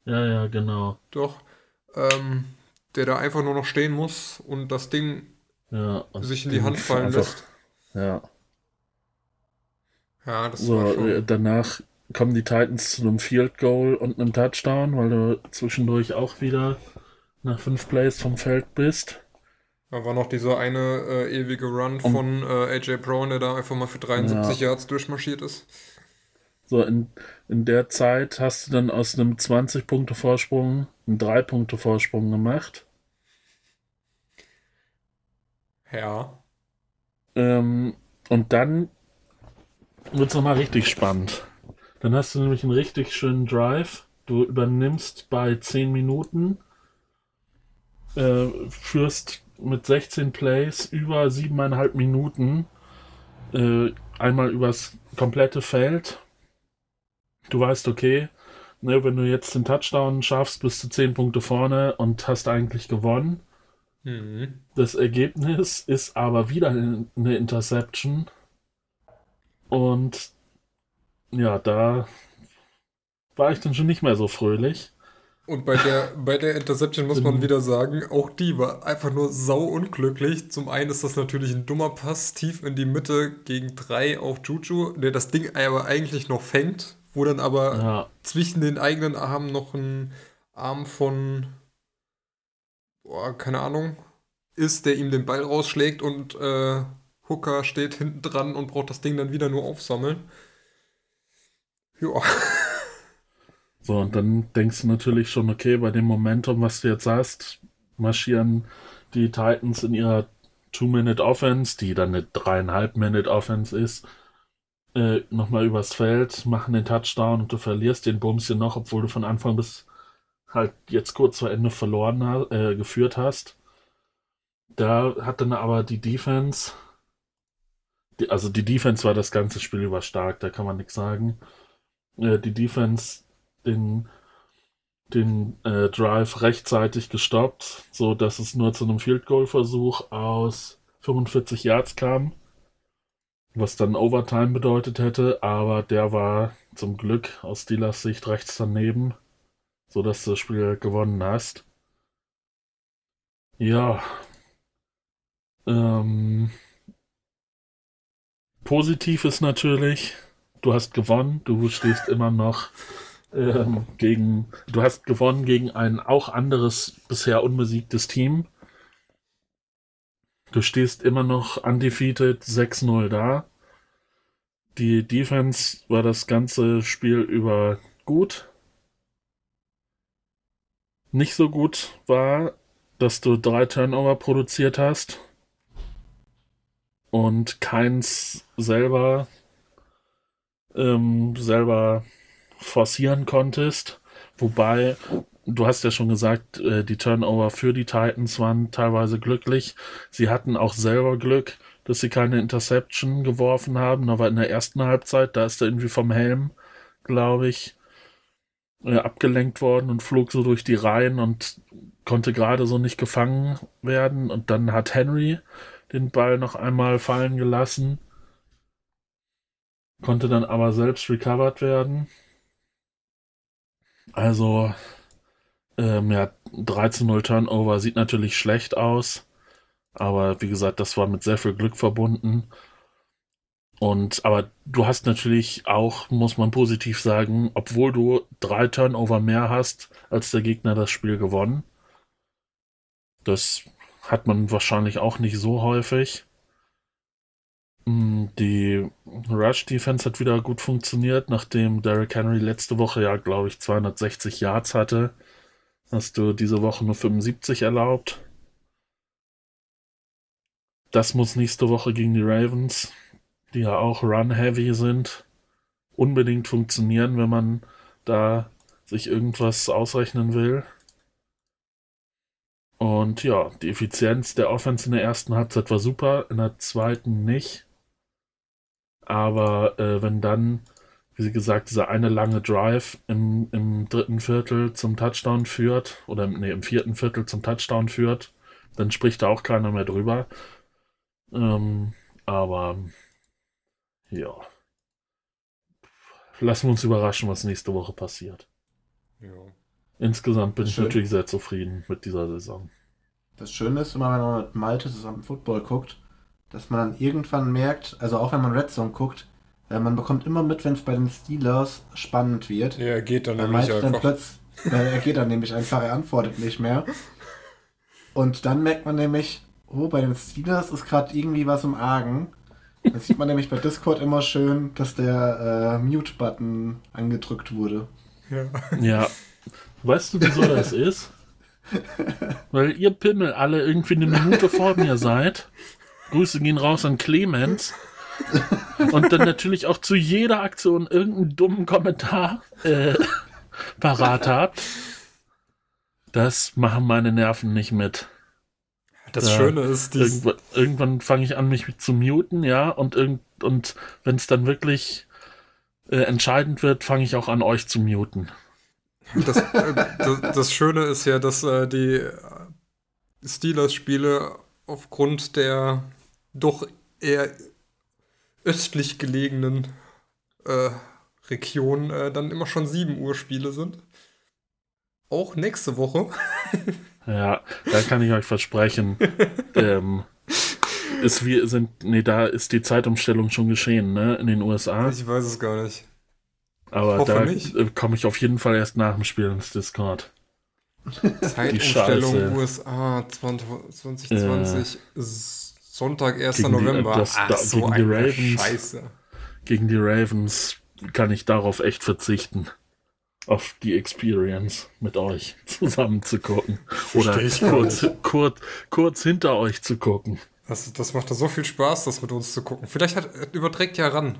Ja, ja, genau. doch. Ähm, der da einfach nur noch stehen muss und das Ding Ja, und sich in die Hand fallen einfach- lässt. Ja. Ja, das So, war schon. danach kommen die Titans zu einem Field Goal und einem Touchdown, weil du zwischendurch auch wieder nach fünf Plays vom Feld bist. Da war noch dieser eine äh, ewige Run Und- von äh, AJ Brown, der da einfach mal für 73 Yards durchmarschiert ist. So, in, in der Zeit hast du dann aus einem 20-Punkte-Vorsprung einen 3-Punkte-Vorsprung gemacht. Ja. Ähm, und dann wird es nochmal richtig spannend. Dann hast du nämlich einen richtig schönen Drive. Du übernimmst bei 10 Minuten, äh, führst mit 16 Plays über 7,5 Minuten äh, einmal übers komplette Feld. Du weißt, okay, ne, wenn du jetzt den Touchdown schaffst, bist du 10 Punkte vorne und hast eigentlich gewonnen. Mhm. Das Ergebnis ist aber wieder eine Interception. Und ja, da war ich dann schon nicht mehr so fröhlich. Und bei der, bei der Interception muss man wieder sagen, auch die war einfach nur sau unglücklich. Zum einen ist das natürlich ein dummer Pass tief in die Mitte gegen drei auf Juju, der das Ding aber eigentlich noch fängt, wo dann aber Ja, zwischen den eigenen Armen noch ein Arm von, boah, keine Ahnung, ist, der ihm den Ball rausschlägt und äh, Hooker steht hinten dran und braucht das Ding dann wieder nur aufsammeln. Ja. <laughs> so, und dann denkst du natürlich schon, okay, bei dem Momentum, was du jetzt hast, marschieren die Titans in ihrer Two-Minute-Offense, die dann eine dreieinhalb-Minute-Offense ist, äh, nochmal übers Feld, machen den Touchdown und du verlierst den Bums hier noch, obwohl du von Anfang bis halt jetzt kurz vor Ende verloren äh, geführt hast. Da hat dann aber die Defense, die, also die Defense war das ganze Spiel über stark, da kann man nichts sagen. Äh, die Defense den, den äh, Drive rechtzeitig gestoppt, so dass es nur zu einem Field Goal Versuch aus 45 Yards kam, was dann Overtime bedeutet hätte, aber der war zum Glück aus Steelers Sicht rechts daneben, so dass du das Spiel gewonnen hast. Ja. Ähm, positiv ist natürlich, du hast gewonnen, du stehst <laughs> immer noch ähm, gegen, du hast gewonnen gegen ein auch anderes, bisher unbesiegtes Team. Du stehst immer noch undefeated 6-0 da. Die Defense war das ganze Spiel über gut. Nicht so gut war, dass du drei Turnover produziert hast und keins selber ähm, selber forcieren konntest. Wobei du hast ja schon gesagt, äh, die Turnover für die Titans waren teilweise glücklich. Sie hatten auch selber Glück, dass sie keine Interception geworfen haben, aber in der ersten Halbzeit, da ist er irgendwie vom Helm, glaube ich, äh, abgelenkt worden und flog so durch die Reihen und konnte gerade so nicht gefangen werden. Und dann hat Henry den Ball noch einmal fallen gelassen, konnte dann aber selbst recovered werden. Also, ähm, ja, 13-0 Turnover sieht natürlich schlecht aus. Aber wie gesagt, das war mit sehr viel Glück verbunden. Und aber du hast natürlich auch, muss man positiv sagen, obwohl du drei Turnover mehr hast, als der Gegner das Spiel gewonnen. Das hat man wahrscheinlich auch nicht so häufig. Mm, die Rush Defense hat wieder gut funktioniert, nachdem Derrick Henry letzte Woche ja, glaube ich, 260 Yards hatte. Hast du diese Woche nur 75 erlaubt. Das muss nächste Woche gegen die Ravens, die ja auch run-heavy sind, unbedingt funktionieren, wenn man da sich irgendwas ausrechnen will. Und ja, die Effizienz der Offense in der ersten Halbzeit war super, in der zweiten nicht. Aber äh, wenn dann, wie gesagt, dieser eine lange Drive im, im dritten Viertel zum Touchdown führt, oder nee, im vierten Viertel zum Touchdown führt, dann spricht da auch keiner mehr drüber. Ähm, aber ja. Lassen wir uns überraschen, was nächste Woche passiert. Ja. Insgesamt bin ich Schön. natürlich sehr zufrieden mit dieser Saison. Das Schöne ist immer, wenn man mit Malte zusammen Football guckt, dass man dann irgendwann merkt, also auch wenn man Red Zone guckt, äh, man bekommt immer mit, wenn es bei den Steelers spannend wird. Ja, er geht dann Weil nämlich dann einfach. plötzlich, äh, er geht dann nämlich einfach, er antwortet nicht mehr. Und dann merkt man nämlich, oh, bei den Steelers ist gerade irgendwie was im Argen. Da sieht man nämlich bei Discord immer schön, dass der äh, Mute-Button angedrückt wurde. Ja. Ja. Weißt du, wieso das ist? <laughs> Weil ihr Pimmel alle irgendwie eine Minute vor mir seid. Grüße gehen raus an Clemens. <laughs> Und dann natürlich auch zu jeder Aktion irgendeinen dummen Kommentar äh, <laughs> parat habt. Das machen meine Nerven nicht mit. Das Ja, Schöne ist, Irgendwann, irgendwann fange ich an, mich zu muten, ja, und, irgend, und wenn es dann wirklich äh, entscheidend wird, fange ich auch an, euch zu muten. das, äh, das, das Schöne ist ja, dass äh, die äh, Steelers-Spiele aufgrund der doch eher östlich gelegenen äh, Region äh, dann immer schon 7 Uhr Spiele sind. Auch nächste Woche. <laughs> Ja, da kann ich euch versprechen, <laughs> ähm, ist wir sind, nee, da ist die Zeitumstellung schon geschehen, ne, in den USA. Ich weiß es gar nicht. Aber da äh, komme ich auf jeden Fall erst nach dem Spiel ins Discord. <laughs> Zeitumstellung. USA 20, 2020, S- Sonntag, 1. Gegen die- November. das- Ach, da- so gegen die Ravens. Scheiße. Gegen die Ravens kann ich darauf echt verzichten. Auf die Experience mit euch <laughs> zusammen zu gucken. Oder kurz, kurz, kurz hinter euch zu gucken. Das, das macht da so viel Spaß, das mit uns zu gucken. Vielleicht hat, überträgt ja ran.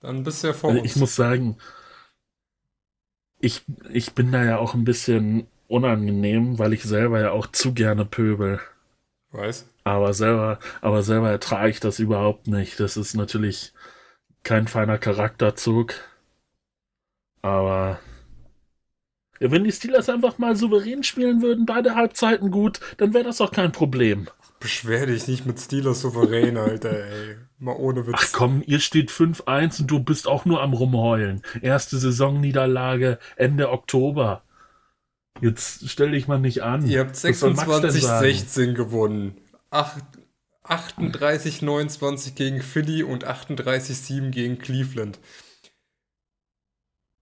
Dann bist du ja vor Also uns. ich muss sagen, ich, ich bin da ja auch ein bisschen unangenehm, weil ich selber ja auch zu gerne pöbel. Weiß. Aber selber, aber selber ertrage ich das überhaupt nicht. Das ist natürlich kein feiner Charakterzug. Aber ja, wenn die Steelers einfach mal souverän spielen würden, beide Halbzeiten gut, dann wäre das auch kein Problem. Beschwer dich nicht mit Steelers souverän, Alter, ey. Mal ohne Witz. Ach komm, ihr steht 5-1 und du bist auch nur am Rumheulen. Erste Saisonniederlage Ende Oktober. Jetzt stell dich mal nicht an. Ihr habt Was soll Max denn sagen? 26-16 gewonnen. Acht- 38-29 gegen Philly und 38-7 gegen Cleveland.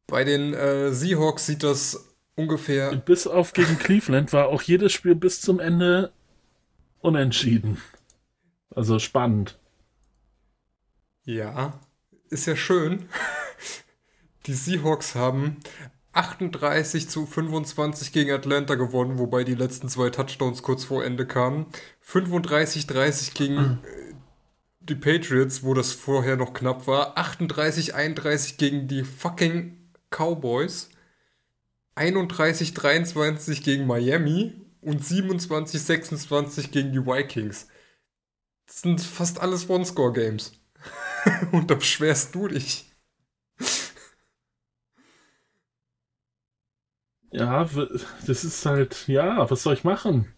Bei den äh, Seahawks sieht das ungefähr. Bis auf gegen Cleveland war auch jedes Spiel bis zum Ende unentschieden. Also spannend. Ja, ist ja schön. <laughs> Die Seahawks haben 38 zu 25 gegen Atlanta gewonnen, wobei die letzten zwei Touchdowns kurz vor Ende kamen. 35-30 gegen äh, die Patriots, wo das vorher noch knapp war. 38-31 gegen die fucking Cowboys. 31-23 gegen Miami und 27-26 gegen die Vikings. Das sind fast alles One-Score-Games. <laughs> und da beschwerst du dich. Ja, das ist halt, ja, was soll ich machen?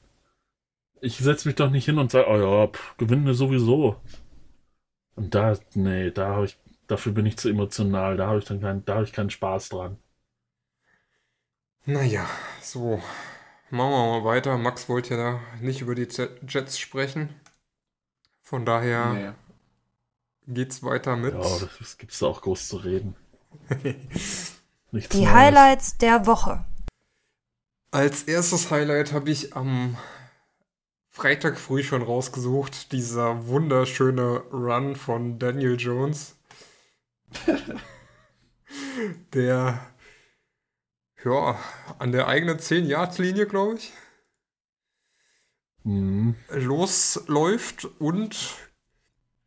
Ich setze mich doch nicht hin und sage, oh ja, pff, gewinnen wir sowieso. Und da, nee, da habe ich, dafür bin ich zu emotional, da habe ich dann keinen, da habe ich keinen Spaß dran. Naja, so. Machen wir mal weiter. Max wollte ja da nicht über die Jets sprechen. Von daher nee. geht's weiter mit. Ja, das gibt's da auch groß zu reden. <laughs> Die Neues. Highlights der Woche. Als erstes Highlight habe ich am Freitag früh schon rausgesucht, dieser wunderschöne Run von Daniel Jones. <laughs> der ja, an der eigenen 10-Yard-Linie, glaube ich, mhm. losläuft und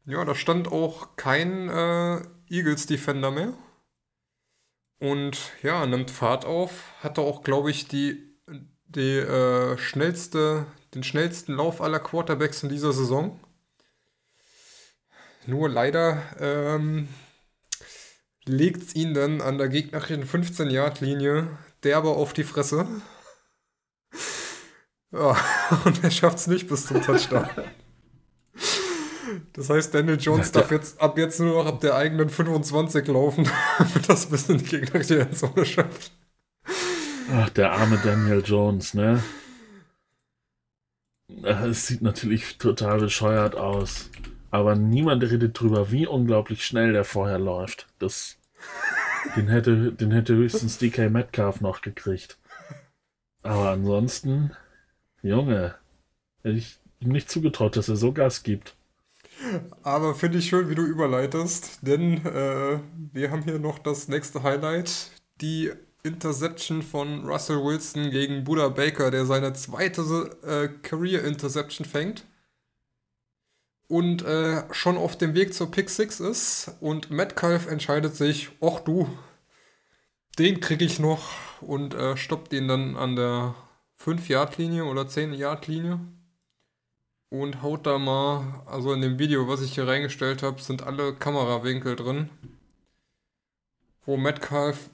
ja, da stand auch kein äh, Eagles-Defender mehr. Und ja, nimmt Fahrt auf, hatte auch, glaube ich, die die, äh, schnellste, den schnellsten Lauf aller Quarterbacks in dieser Saison. Nur leider ähm, legt es ihn dann an der gegnerischen 15-Yard-Linie derbe auf die Fresse. Ja, <laughs> <laughs> und er schafft es nicht bis zum Touchdown. Das heißt, Daniel Jones darf jetzt ab jetzt nur noch ab der eigenen 25 laufen, <laughs> damit das bis in die gegnerische Endzone schafft. Ach, der arme Daniel Jones, ne? Es sieht natürlich total bescheuert aus. Aber niemand redet drüber, wie unglaublich schnell der vorher läuft. Das, den, hätte, den hätte höchstens DK Metcalf noch gekriegt. Aber ansonsten, Junge, hätte ich ihm nicht zugetraut, dass er so Gas gibt. Aber finde ich schön, wie du überleitest, denn äh, wir haben hier noch das nächste Highlight. Die Interception von Russell Wilson gegen Buda Baker, der seine zweite äh, Career Interception fängt. Und äh, schon auf dem Weg zur Pick 6 ist. Und Metcalf entscheidet sich, ach du, den kriege ich noch. Und äh, stoppt ihn dann an der 5-Yard-Linie oder 10-Yard-Linie. Und haut da mal, also in dem Video, was ich hier reingestellt habe, sind alle Kamerawinkel drin. Wo Metcalf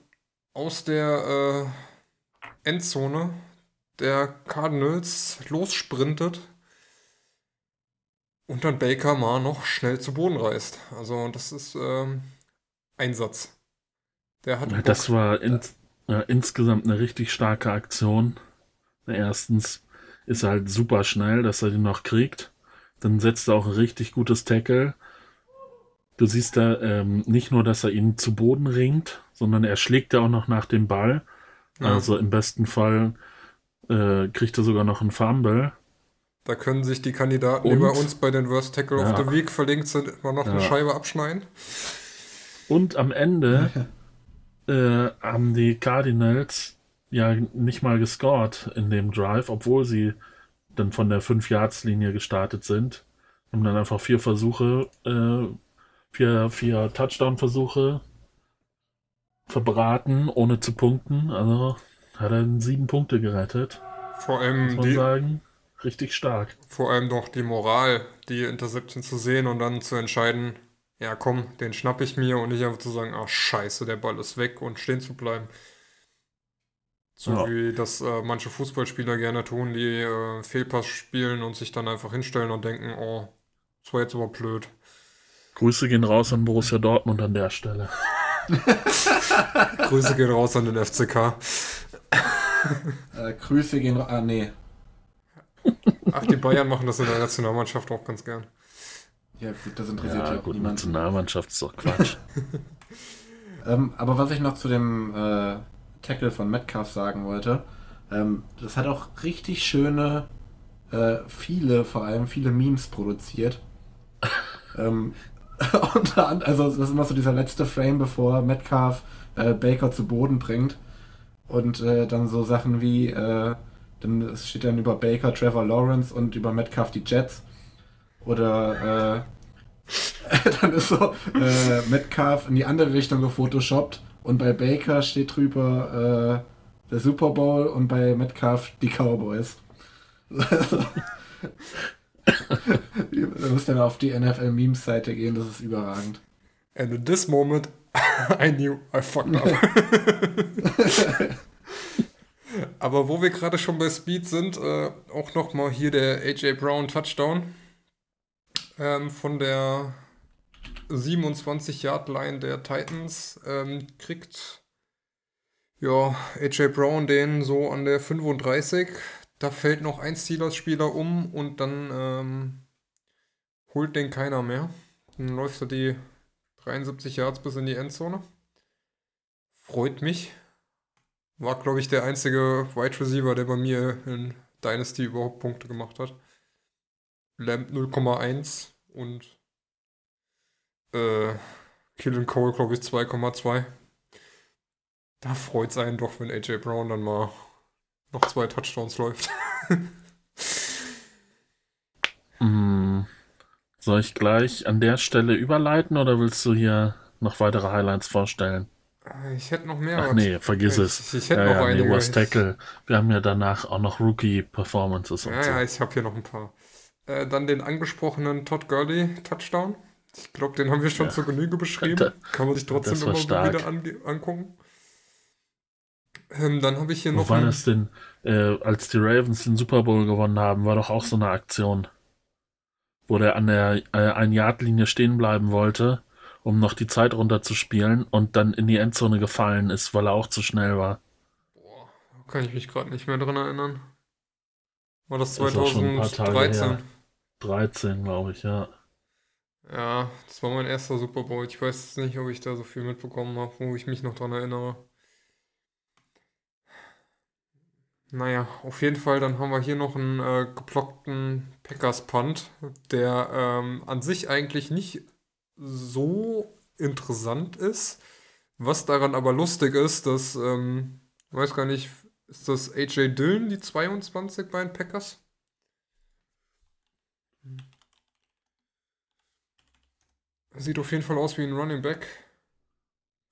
aus der äh, Endzone der Cardinals lossprintet und dann Baker mal noch schnell zu Boden reißt. Also das ist ähm, Einsatz. Der hat ja, das war in, ja, insgesamt eine richtig starke Aktion. Erstens ist er halt super schnell, dass er den noch kriegt. Dann setzt er auch ein richtig gutes Tackle. Du siehst da ähm, nicht nur, dass er ihn zu Boden ringt, sondern er schlägt ja auch noch nach dem Ball. Ja. Also im besten Fall äh, kriegt er sogar noch einen Fumble. Da können sich die Kandidaten, Und, die bei uns bei den Worst Tackle ja. of the Week verlinkt sind, immer noch ja. eine Scheibe abschneiden. Und am Ende äh, haben die Cardinals ja nicht mal gescored in dem Drive, obwohl sie dann von der 5-Yards-Linie gestartet sind. Haben dann einfach vier Versuche, äh, vier, vier Touchdown-Versuche verbraten, ohne zu punkten. Also hat er sieben Punkte gerettet. Vor allem muss man die, sagen, richtig stark. Vor allem doch die Moral, die Interception zu sehen und dann zu entscheiden, ja komm, den schnapp ich mir und nicht einfach zu sagen, ach scheiße, der Ball ist weg und stehen zu bleiben. So ja. wie das äh, manche Fußballspieler gerne tun, die äh, Fehlpass spielen und sich dann einfach hinstellen und denken, oh, das war jetzt aber blöd. Grüße gehen raus an Borussia Dortmund an der Stelle. <laughs> Grüße gehen raus an den FCK. äh, Grüße gehen raus. Ah, nee. Ach, die Bayern machen das in der Nationalmannschaft auch ganz gern. Ja, gut, das interessiert ja, ja gut, niemand. Nationalmannschaft ist doch Quatsch. <laughs> ähm, aber was ich noch zu dem äh, Tackle von Metcalf sagen wollte, ähm, das hat auch richtig schöne, äh, viele, vor allem viele Memes produziert. <laughs> ähm, <laughs> unter anderem, also das ist immer so dieser letzte Frame, bevor Metcalf äh, Baker zu Boden bringt. Und äh, dann so Sachen wie, äh, dann steht dann über Baker Trevor Lawrence und über Metcalf die Jets. Oder äh, <laughs> dann ist so äh, Metcalf in die andere Richtung gefotoshoppt und bei Baker steht drüber, äh, der Super Bowl und bei Metcalf die Cowboys. <laughs> <laughs> da müsst ihr mal auf die NFL-Memes-Seite gehen, das ist überragend. And in this moment, <laughs> I knew I fucked up. <laughs> Aber wo wir gerade schon bei Speed sind, äh, auch nochmal hier der AJ Brown Touchdown ähm, von der 27-Yard-Line der Titans ähm, kriegt ja AJ Brown den so an der 35. Da fällt noch ein Steelers-Spieler um und dann ähm, holt den keiner mehr. Dann läuft er die 73 Yards bis in die Endzone. Freut mich. War, glaube ich, der einzige Wide Receiver, der bei mir in Dynasty überhaupt Punkte gemacht hat. Lamp 0,1 und äh, Killen Cole, glaube ich, 2,2. Da freut es einen doch, wenn AJ Brown dann mal noch zwei Touchdowns läuft. <laughs> mm, soll ich gleich an der Stelle überleiten oder willst du hier noch weitere Highlights vorstellen? Ich hätte noch mehr. Ach nee, vergiss ich, es. Ich, hätte ja, noch ja, einige. Nee, Tackle. Wir haben ja danach auch noch Rookie-Performances und ja, so. Ja, ich habe hier noch ein paar. Äh, dann den angesprochenen Todd Gurley Touchdown. Ich glaube, den haben wir schon Ja. zur Genüge beschrieben. <laughs> Kann man sich trotzdem immer stark. wieder angucken. Ähm, dann habe ich hier Wo noch war einen- das denn, äh, als die Ravens den Super Bowl gewonnen haben, war doch auch so eine Aktion, wo der an der äh, Ein-Yard-Linie stehen bleiben wollte, um noch die Zeit runterzuspielen und dann in die Endzone gefallen ist, weil er auch zu schnell war. Boah, kann ich mich gerade nicht mehr dran erinnern. War das Das ist auch schon ein paar Tage 2013? her. 13, glaube ich, ja. Ja, das war mein erster Super Bowl. Ich weiß nicht, ob ich da so viel mitbekommen habe, wo ich mich noch dran erinnere. Naja, auf jeden Fall, dann haben wir hier noch einen äh, geblockten Packers-Punt, der ähm, an sich eigentlich nicht so interessant ist. Was daran aber lustig ist, dass, ähm, ich weiß gar nicht, ist das AJ Dillon, die 22 bei den Packers? Sieht auf jeden Fall aus wie ein Running Back.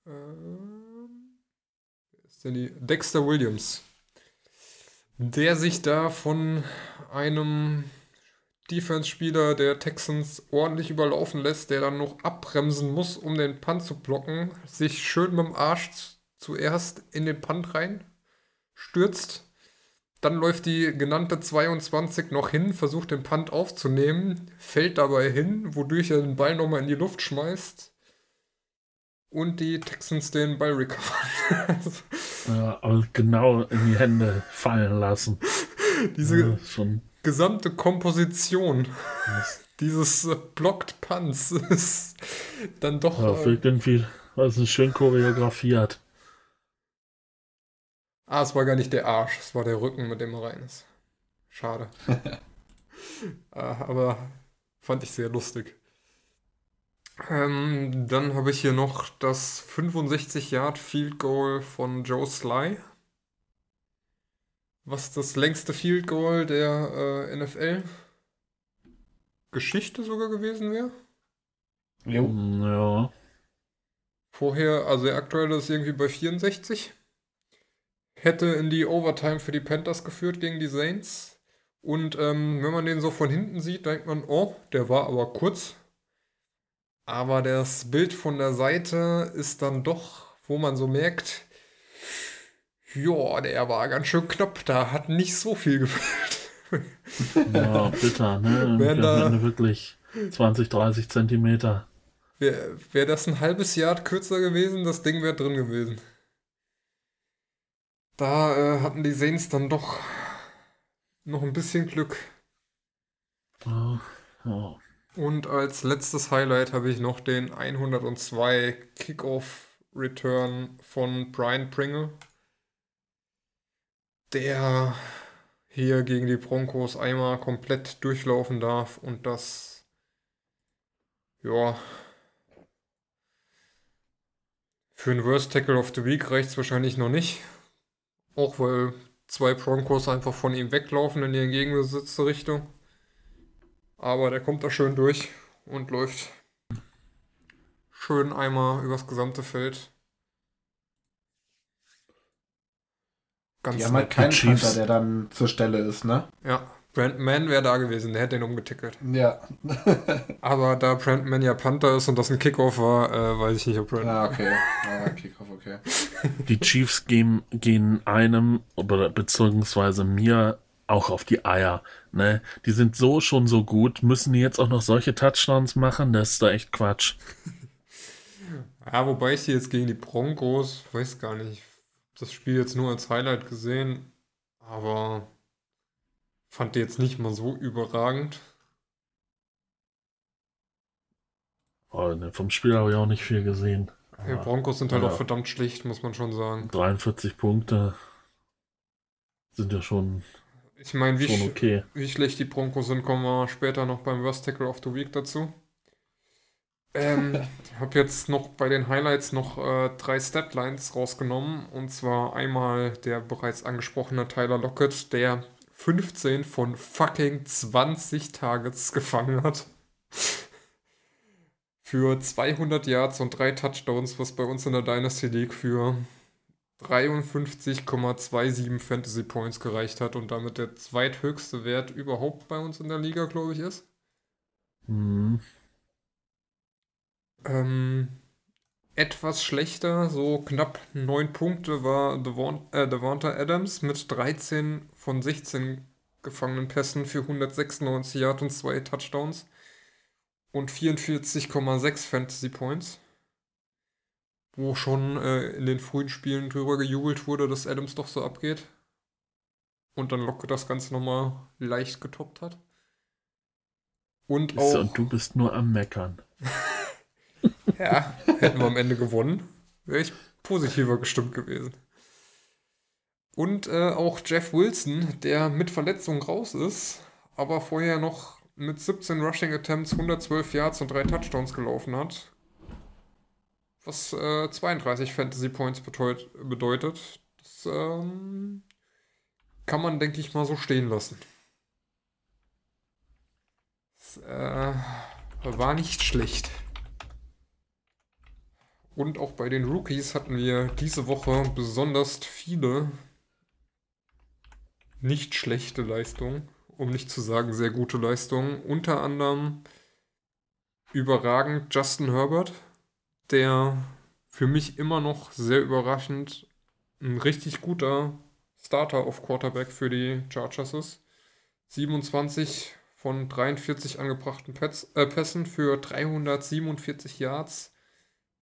Ähm, ist denn die? Dexter Williams. Der sich da von einem Defense-Spieler der Texans ordentlich überlaufen lässt, der dann noch abbremsen muss, um den Punt zu blocken, sich schön mit dem Arsch zuerst in den Punt rein stürzt. Dann läuft die genannte 22 noch hin, versucht den Punt aufzunehmen, fällt dabei hin, wodurch er den Ball nochmal in die Luft schmeißt und die Texans den Ball recovern. <laughs> Ja. Genau in die Hände fallen lassen. diese Ja, schon. gesamte Komposition Das, <laughs> dieses Blocked Punts ist dann doch. ja, äh, wirkt irgendwie, also schön choreografiert. ah, es war gar nicht der Arsch, es war der Rücken, mit dem er rein ist. Schade. <laughs> äh, aber fand ich sehr lustig. Ähm, dann habe ich hier noch das 65 Yard Field Goal von Joe Sly. Was das längste Field Goal der äh, NFL Geschichte sogar gewesen wäre. Jo. Mm, Ja. Vorher, also der aktuelle ist irgendwie bei 64. Hätte in die Overtime für die Panthers geführt gegen die Saints. Und ähm, wenn man den so von hinten sieht, denkt man, oh, der war aber kurz. Aber das Bild von der Seite ist dann doch, wo man so merkt, ja, der war ganz schön knapp, da hat nicht so viel gefehlt. <laughs> Ja, bitter, ne? Wir da- wirklich 20, 30 Zentimeter. Wäre wär das ein halbes Jahr kürzer gewesen, das Ding wäre drin gewesen. Da äh, hatten die Saints dann doch noch ein bisschen Glück. Ja, ja. Und als letztes Highlight habe ich noch den 102 Kickoff Return von Brian Pringle, der hier gegen die Broncos einmal komplett durchlaufen darf und das ja für einen Worst Tackle of the Week reicht es wahrscheinlich noch nicht. Auch weil zwei Broncos einfach von ihm weglaufen in die entgegengesetzte Richtung. Aber der kommt da schön durch und läuft schön einmal übers gesamte Feld. ganz Die haben halt keinen Chiefs. Panther, der dann zur Stelle ist, ne? Ja, Brandman wäre da gewesen, der hätte ihn umgetickelt. Ja. <laughs> Aber da Brandman ja Panther ist und das ein Kickoff war, äh, weiß ich nicht, ob Brandman. Ah, okay. Ah, Kickoff, okay. Die Chiefs gehen, gehen einem oder beziehungsweise mir auch auf die Eier. Ne? Die sind so schon so gut. Müssen die jetzt auch noch solche Touchdowns machen? Das ist da echt Quatsch. <laughs> Ja, wobei ich die jetzt gegen die Broncos, weiß gar nicht, das Spiel jetzt nur als Highlight gesehen, aber fand die jetzt nicht mal so überragend. Oh, ne, vom Spiel habe ich auch nicht viel gesehen. Die Broncos sind halt ja. auch verdammt schlicht, muss man schon sagen. 43 Punkte sind ja schon, Ich meine, wie, sch okay. wie schlecht die Broncos sind, kommen wir später noch beim Worst Tackle of the Week dazu. Ähm, <laughs> ich habe jetzt noch bei den Highlights noch äh, drei Statlines rausgenommen. Und zwar einmal der bereits angesprochene Tyler Lockett, der 15 von fucking 20 Targets gefangen hat. <laughs> Für 200 Yards und drei Touchdowns, was bei uns in der Dynasty League für 53,27 Fantasy Points gereicht hat und damit der zweithöchste Wert überhaupt bei uns in der Liga, glaube ich, ist. Hm. Ähm, etwas schlechter, so knapp 9 Punkte war Devon, äh, Devonta Adams mit 13 von 16 gefangenen Pässen für 196 Yards und zwei Touchdowns und 44,6 Fantasy Points. Wo schon äh, in den frühen Spielen drüber gejubelt wurde, dass Adams doch so abgeht. Und dann Locke das Ganze nochmal leicht getoppt hat. Und auch. Und du bist nur am Meckern. <laughs> Ja, hätten wir am Ende gewonnen. Wäre ich positiver gestimmt gewesen. Und äh, auch Jeff Wilson, der mit Verletzung raus ist, aber vorher noch mit 17 Rushing Attempts, 112 Yards und drei Touchdowns gelaufen hat. Was äh, 32 Fantasy Points bedeut bedeutet. Das ähm, kann man, denke ich, mal so stehen lassen. Das äh, war nicht schlecht. Und auch bei den Rookies hatten wir diese Woche besonders viele nicht schlechte Leistungen, um nicht zu sagen sehr gute Leistungen. Unter anderem überragend Justin Herbert, der für mich immer noch sehr überraschend ein richtig guter Starter auf Quarterback für die Chargers ist. 27 von 43 angebrachten äh, Pässen für 347 Yards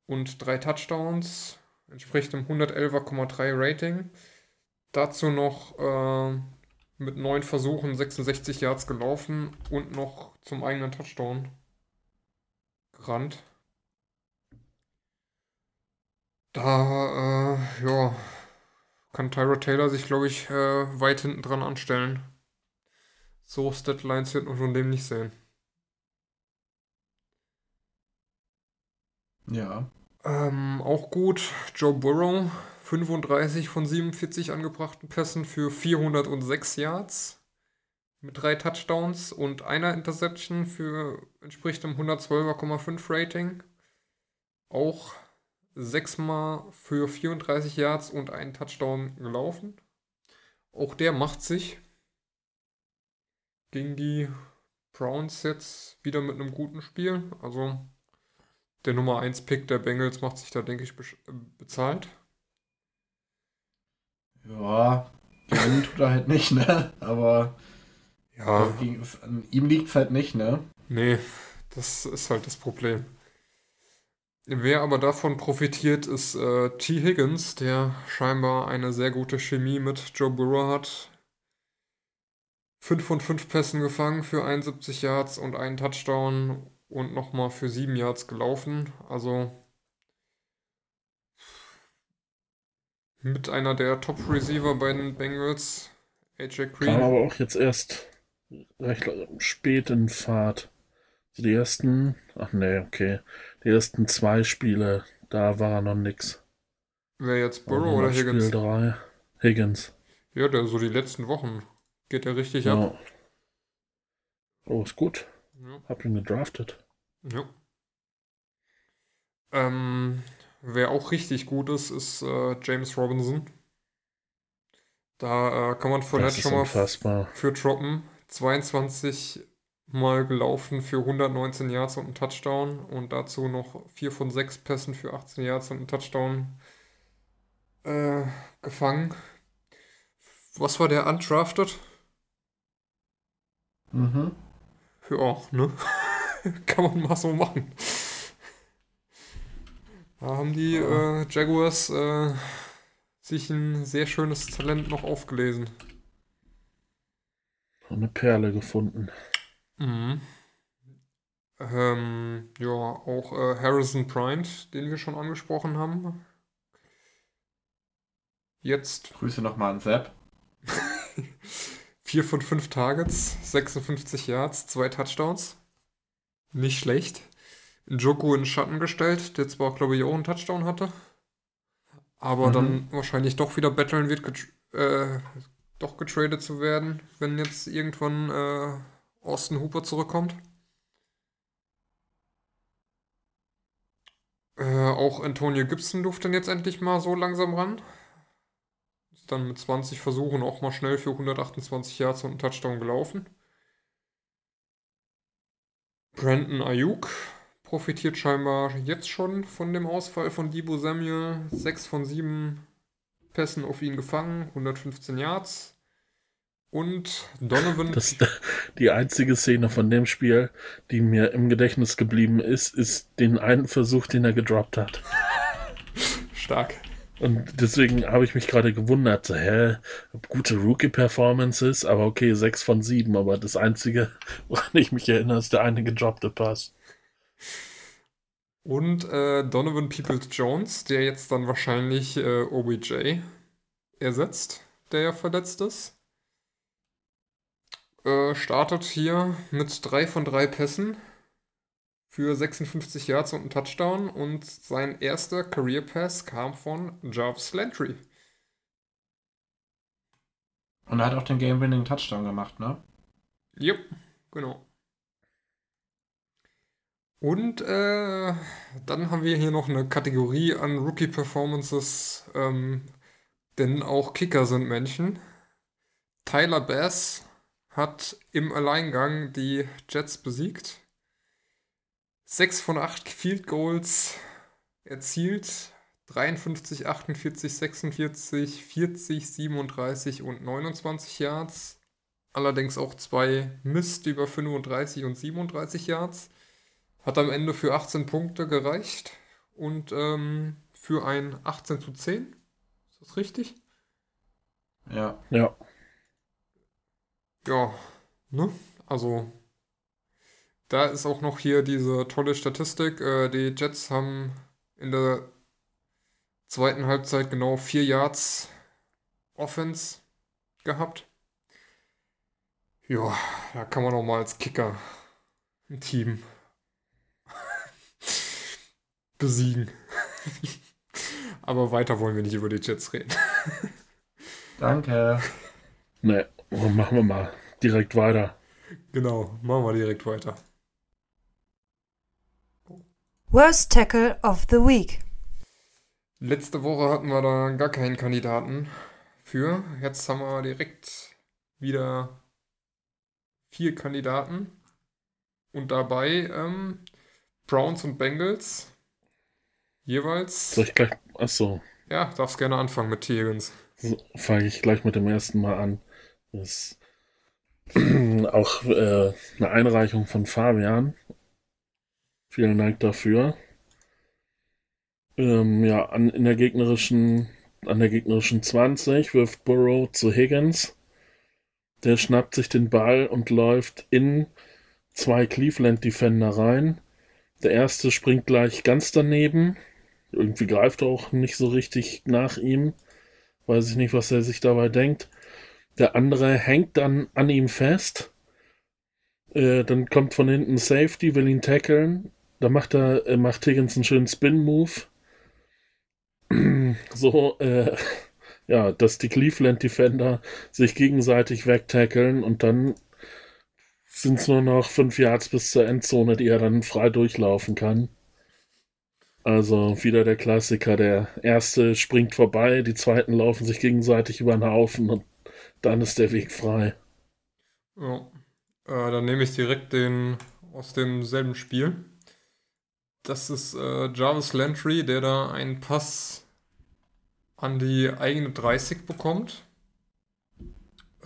und drei Touchdowns, entspricht einem 111,3 Rating. Dazu noch äh, mit neun Versuchen 66 Yards gelaufen und noch zum eigenen Touchdown gerannt. Da, äh, ja, kann Tyra Taylor sich, glaube ich, äh, weit hinten dran anstellen. So Statlines wird man von dem nicht sehen. Ja. Ähm, auch gut, Joe Burrow, 35 von 47 angebrachten Pässen für 406 Yards mit drei Touchdowns und einer Interception für entspricht einem 112,5 Rating. Auch sechsmal für 34 Yards und einen Touchdown gelaufen. Auch der macht sich gegen die Browns jetzt wieder mit einem guten Spiel. Also der Nummer 1 Pick der Bengals macht sich da, denke ich, äh, bezahlt. Ja, gewinnen tut er halt nicht, ne? Aber Ja, gegen, an ihm liegt es halt nicht, ne? nee, das ist halt das Problem. Wer aber davon profitiert, ist äh, T. Higgins, der scheinbar eine sehr gute Chemie mit Joe Burrow hat. 5 von 5 Pässen gefangen für 71 Yards und einen Touchdown und nochmal für 7 Yards gelaufen. Also mit einer der Top-Receiver bei den Bengals, AJ Kam Green. aber auch jetzt erst recht spät in Fahrt. Also die ersten, ach nee, okay. Die ersten zwei Spiele, da war er noch nix. Wer jetzt Burrow oder Higgins? Spiel drei. Higgins. Ja, der so die letzten Wochen geht er richtig ab. Ja. Oh, ist gut. Ja. Hab ihn gedraftet. ja. Ähm, wer auch richtig gut ist, ist äh, James Robinson. Da äh, kann man ist schon mal unfassbar. für droppen. 22 Mal gelaufen für 119 Yards und einen Touchdown und dazu noch 4 von 6 Pässen für 18 Yards und einen Touchdown äh, gefangen. Was war der undrafted? Mhm. Ja, ne? <laughs> Kann man mal so machen. Da haben die äh, Jaguars äh, sich ein sehr schönes Talent noch aufgelesen. Eine Perle gefunden. Mhm. Ähm, ja, auch äh, Harrison Bryant, den wir schon angesprochen haben. Jetzt Grüße nochmal an Sepp. <laughs> 4 von 5 Targets, 56 Yards, 2 Touchdowns. Nicht schlecht. Njoku in den Schatten gestellt, der zwar, glaube ich, auch einen Touchdown hatte. Aber Mhm. dann wahrscheinlich doch wieder betteln wird, getr- äh, doch getradet zu werden, wenn jetzt irgendwann äh, Austin Hooper zurückkommt. Äh, auch Antonio Gibson durfte dann jetzt endlich mal so langsam ran. Ist dann mit 20 Versuchen auch mal schnell für 128 Yards und einen Touchdown gelaufen. Brandon Ayuk profitiert scheinbar jetzt schon von dem Ausfall von Debo Samuel. 6 von 7 Pässen auf ihn gefangen, 115 Yards. Und Donovan. Das, die einzige Szene von dem Spiel, die mir im Gedächtnis geblieben ist, ist den einen Versuch, den er gedroppt hat. <laughs> stark. Und deswegen habe ich mich gerade gewundert, hä, gute Rookie-Performances, aber okay, 6 von 7, aber das Einzige, woran ich mich erinnere, ist der eine gedroppte Pass. Und äh, Donovan Peoples-Jones, der jetzt dann wahrscheinlich äh, OBJ ersetzt, der ja verletzt ist. Äh, startet hier mit 3 von 3 Pässen für 56 Yards und einen Touchdown und sein erster Career Pass kam von Jarvis Landry. Und er hat auch den Game-Winning Touchdown gemacht, ne? Yep, genau. Und äh, dann haben wir hier noch eine Kategorie an Rookie-Performances, ähm, denn auch Kicker sind Menschen. Tyler Bass hat im Alleingang die Jets besiegt. 6 von 8 Field Goals erzielt. 53, 48, 46, 40, 37 und 29 Yards. Allerdings auch zwei Mist über 35 und 37 Yards. Hat am Ende für 18 Punkte gereicht und ähm, für ein 18 zu 10. Ist das richtig? Ja. Ja, Ja, ne? Also, da ist auch noch hier diese tolle Statistik. Äh, die Jets haben in der zweiten Halbzeit genau 4 Yards Offense gehabt. Ja, da kann man auch mal als Kicker ein Team <laughs> besiegen. <laughs> Aber weiter wollen wir nicht über die Jets reden. <laughs> Danke. Ne, machen wir mal direkt weiter. Genau, machen wir direkt weiter. Worst Tackle of the Week. Letzte Woche hatten wir da gar keinen Kandidaten für. Jetzt haben wir direkt wieder vier Kandidaten. Und dabei ähm, Browns und Bengals. Jeweils. Soll ich gleich, achso, Ja, darfst gerne anfangen mit Tegans. fange ich gleich mit dem ersten Mal an. Ist <clears throat> auch äh, eine Einreichung von Fabian. Vielen Dank dafür. Ähm, ja, an, in der gegnerischen, an der gegnerischen 20 wirft Burrow zu Higgins. Der schnappt sich den Ball und läuft in zwei Cleveland Defender rein. Der erste springt gleich ganz daneben. Irgendwie greift er auch nicht so richtig nach ihm. Weiß ich nicht, was er sich dabei denkt. Der andere hängt dann an ihm fest. Äh, dann kommt von hinten Safety, will ihn tackeln. Da macht er, äh, macht Higgins einen schönen Spin-Move. <clears throat> so, äh, <laughs> ja, dass die Cleveland Defender sich gegenseitig wegtackeln und dann sind es nur noch fünf Yards bis zur Endzone, die er dann frei durchlaufen kann. Also wieder der Klassiker, der erste springt vorbei, die zweiten laufen sich gegenseitig über den Haufen und Dann ist der Weg frei. Ja. Äh, dann nehme ich direkt den aus demselben Spiel. Das ist äh, Jarvis Landry, der da einen Pass an die eigene 30 bekommt.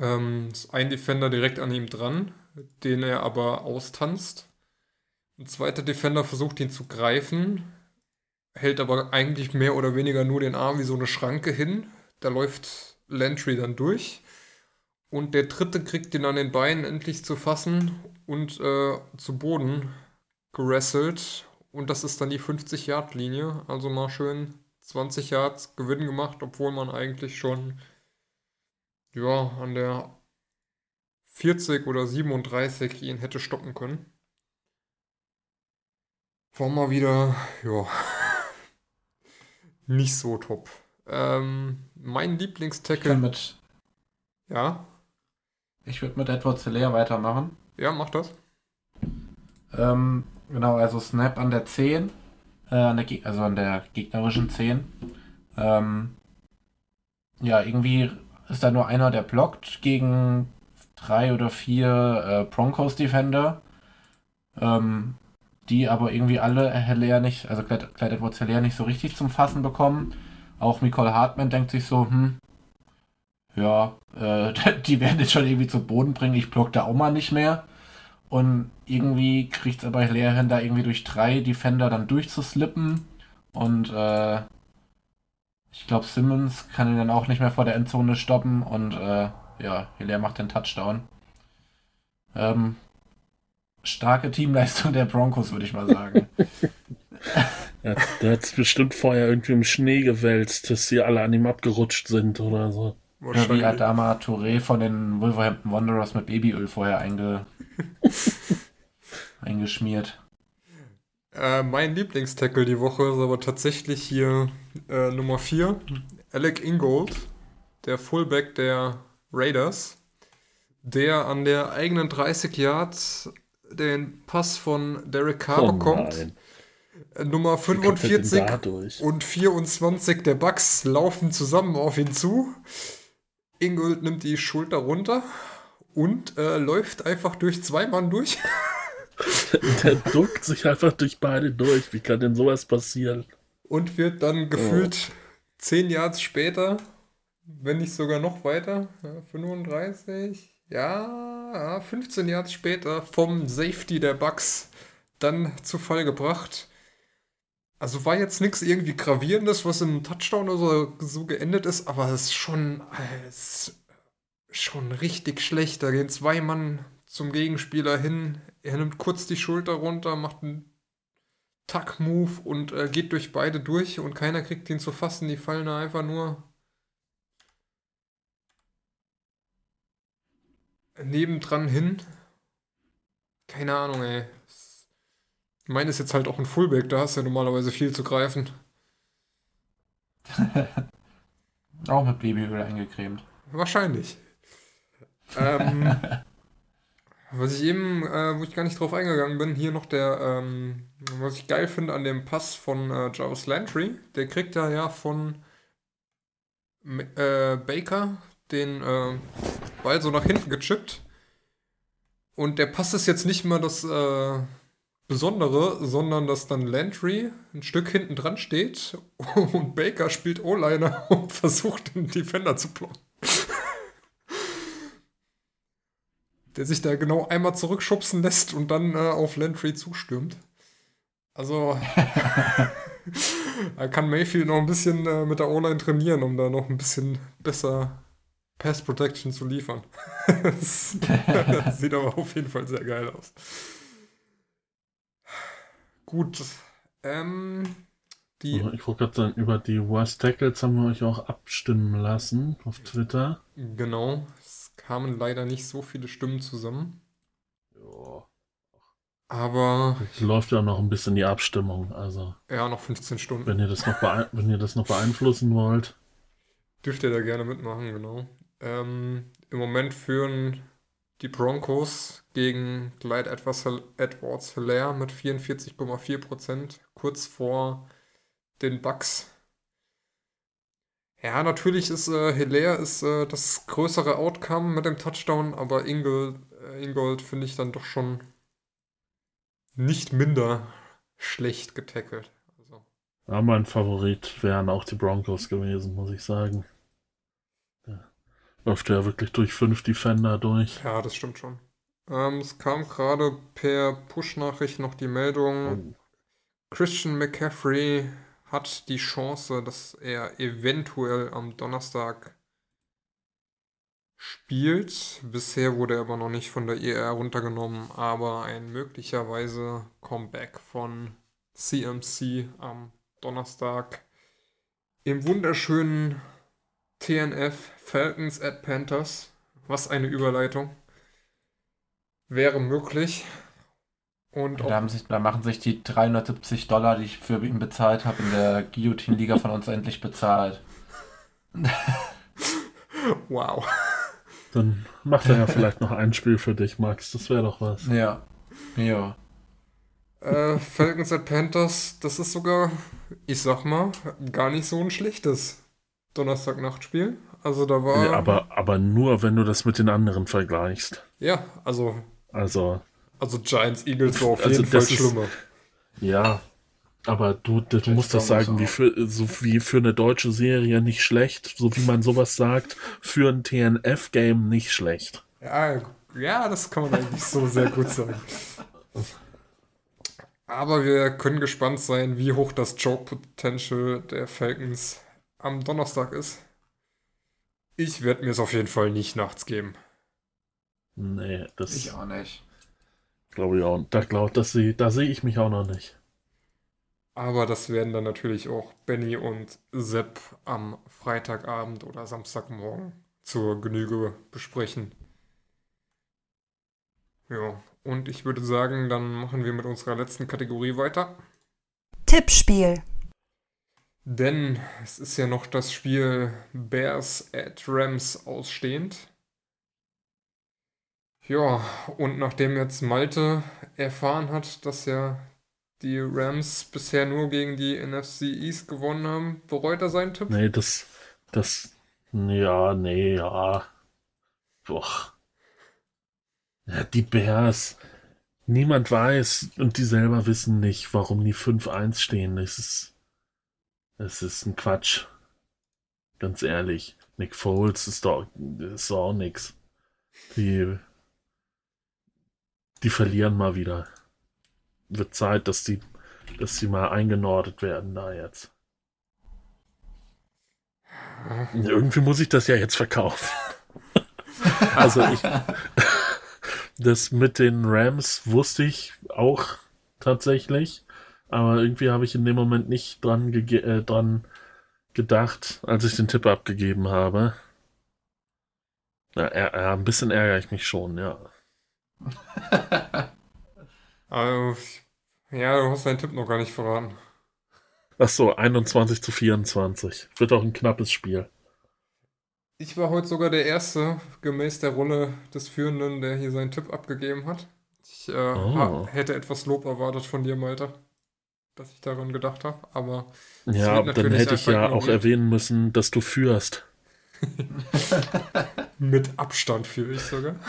Ähm, ist ein Defender direkt an ihm dran, den er aber austanzt. Ein zweiter Defender versucht ihn zu greifen, hält aber eigentlich mehr oder weniger nur den Arm wie so eine Schranke hin. Da läuft Landry dann durch. Und der dritte kriegt ihn an den Beinen endlich zu fassen und äh, zu Boden gerasselt. Und das ist dann die 50-Yard-Linie. Also mal schön 20 Yards Gewinn gemacht, obwohl man eigentlich schon ja, an der 40 oder 37 ihn hätte stoppen können. War mal wieder, ja, <laughs> nicht so top. Ähm, mein Lieblingstackle. mit. Ja. Ich würde mit Edward Zeller weitermachen. Ja, mach das. Ähm, genau, also Snap an der 10, äh, an der also an der gegnerischen 10. Ähm, ja, irgendwie ist da nur einer, der blockt gegen drei oder vier äh, Broncos Defender. Ähm, die aber irgendwie alle Heller nicht, also Clyde Edwards Heller nicht so richtig zum Fassen bekommen. Auch Nicole Hartman denkt sich so, hm, ja, äh, <laughs> die werden jetzt schon irgendwie zu Boden bringen, ich block da auch mal nicht mehr. Und irgendwie kriegt es aber Heller hin, da irgendwie durch drei Defender dann durchzuslippen. Und äh, ich glaube, Simmons kann ihn dann auch nicht mehr vor der Endzone stoppen. Und äh, ja, Hilaire macht den Touchdown. Ähm, starke Teamleistung der Broncos, würde ich mal sagen. <laughs> <laughs> ja, der hat es bestimmt vorher irgendwie im Schnee gewälzt, dass sie alle an ihm abgerutscht sind oder so. Ja, wie Adama Touré von den Wolverhampton Wanderers mit Babyöl vorher einge <laughs> eingeschmiert. Äh, mein Lieblingstackle die Woche ist aber tatsächlich hier äh, Nummer 4, Alec Ingold, der Fullback der Raiders, der an der eigenen 30 Yards den Pass von Derek Carr oh bekommt. Nein. Äh, Nummer 45 und 24 der Bucks laufen zusammen auf ihn zu. Ingold nimmt die Schulter runter und äh, läuft einfach durch zwei Mann durch. <laughs> Der duckt sich einfach durch beide durch. Wie kann denn sowas passieren? Und wird dann gefühlt oh. 10 Yards später, wenn nicht sogar noch weiter, 35, ja, 15 Yards später vom Safety der Bucks dann zu Fall gebracht. Also war jetzt nichts irgendwie gravierendes, was im Touchdown oder so, geendet ist, aber es ist schon, es ist schon richtig schlecht. Da gehen zwei Mann zum Gegenspieler hin, er nimmt kurz die Schulter runter, macht einen Tuck-Move und äh, geht durch beide durch und keiner kriegt ihn zu fassen. Die fallen da einfach nur nebendran hin. Keine Ahnung, ey. Meine ist jetzt halt auch ein Fullback, da hast du ja normalerweise viel zu greifen. <laughs> auch mit Babyöl eingecremt. Wahrscheinlich. ähm, <laughs> was ich eben, äh, wo ich gar nicht drauf eingegangen bin, hier noch der, ähm, was ich geil finde an dem Pass von äh, Jarvis Landry, der kriegt da ja von äh, Baker den äh, Ball so nach hinten gechippt. Und der Pass ist jetzt nicht mal das äh, Besondere, sondern dass dann Landry ein Stück hinten dran steht <laughs> und Baker spielt O-Liner <laughs> und versucht den Defender zu blocken. <laughs> der sich da genau einmal zurückschubsen lässt und dann äh, auf Landry zustürmt. Also da kann Mayfield noch ein bisschen äh, mit der O-Line trainieren, um da noch ein bisschen besser Pass Protection zu liefern. das sieht aber auf jeden Fall sehr geil aus. Gut. Ähm, die ich wollte gerade sagen, über die Worst Tackles haben wir euch auch abstimmen lassen auf Twitter. Genau kamen leider nicht so viele Stimmen zusammen. Ja. Aber. Es läuft ja noch ein bisschen die Abstimmung, also. Ja, noch 15 Stunden. Wenn ihr das noch, wenn ihr das noch beeinflussen wollt. Dürft ihr da gerne mitmachen, genau. Ähm, Im Moment führen die Broncos gegen Clyde Edwards Hilaire mit 44,4%, kurz vor den Bucks Ja, natürlich ist äh, Hilaire ist äh, das größere Outcome mit dem Touchdown, aber Ingold, äh, Ingold finde ich dann doch schon nicht minder schlecht getackelt. Also. Ja, mein Favorit wären auch die Broncos gewesen, muss ich sagen. Läuft ja wirklich durch fünf Defender durch. Ja, das stimmt schon. Ähm, es kam gerade per Push-Nachricht noch die Meldung, oh. Christian McCaffrey hat die Chance, dass er eventuell am Donnerstag spielt. Bisher wurde er aber noch nicht von der IR runtergenommen, aber ein möglicherweise Comeback von CMC am Donnerstag im wunderschönen TNF Falcons at Panthers. Was eine Überleitung. Wäre möglich. Und da, haben sich, da machen sich die 370 Dollar, die ich für ihn bezahlt habe, in der Guillotine-Liga von uns endlich bezahlt. <laughs> wow. Dann macht er ja <laughs> vielleicht noch ein Spiel für dich, Max. Das wäre doch was. Ja. Ja. Äh, Falcons at Panthers, das ist sogar, ich sag mal, gar nicht so ein schlechtes Donnerstagnachtspiel. Also da war. Ja, aber, aber nur, wenn du das mit den anderen vergleichst. Ja, also. Also. Also Giants, Eagles war auf also jeden Fall schlimmer. Ja, aber du, du musst das sagen, wie für, so wie für eine deutsche Serie nicht schlecht, so wie man sowas sagt, für ein TNF-Game nicht schlecht. Ja, ja, das kann man eigentlich so sehr gut sagen. Aber wir können gespannt sein, wie hoch das Joke-Potential der Falcons am Donnerstag ist. Ich werde mir es auf jeden Fall nicht nachts geben. Nee, das. Ich auch nicht. Glaube ich auch. Da, glaub, das seh, da sehe ich mich auch noch nicht. Aber das werden dann natürlich auch Benny und Sepp am Freitagabend oder Samstagmorgen zur Genüge besprechen. Ja, und ich würde sagen, dann machen wir mit unserer letzten Kategorie weiter. Tippspiel. Denn es ist ja noch das Spiel Bears at Rams ausstehend. Ja, und nachdem jetzt Malte erfahren hat, dass ja die Rams bisher nur gegen die NFC East gewonnen haben, bereut er seinen Tipp? Nee, das, das, ja, nee, ja. Boah. Ja, die Bears. Niemand weiß und die selber wissen nicht, warum die 5-1 stehen. Es ist, es ist ein Quatsch. Ganz ehrlich. Nick Foles ist doch, ist doch auch nix. Die die verlieren mal wieder. Wird Zeit, dass die, dass sie mal eingenordet werden da jetzt. Irgendwie muss ich das ja jetzt verkaufen. <laughs> also ich, <laughs> das mit den Rams wusste ich auch tatsächlich, aber irgendwie habe ich in dem Moment nicht dran, äh, dran gedacht, als ich den Tipp abgegeben habe. Ja, ja, ein bisschen ärgere ich mich schon, ja <laughs> also, ja, du hast deinen Tipp noch gar nicht verraten. Ach so, 21 zu 24. Wird auch ein knappes Spiel. Ich war heute sogar der Erste, gemäß der Rolle des Führenden, der hier seinen Tipp abgegeben hat. Ich äh, oh. hätte etwas Lob erwartet von dir, Malte, dass ich daran gedacht habe, aber. Ja, dann hätte ich ja auch erwähnen müssen, dass du führst. <laughs> Mit Abstand führe ich sogar. <laughs>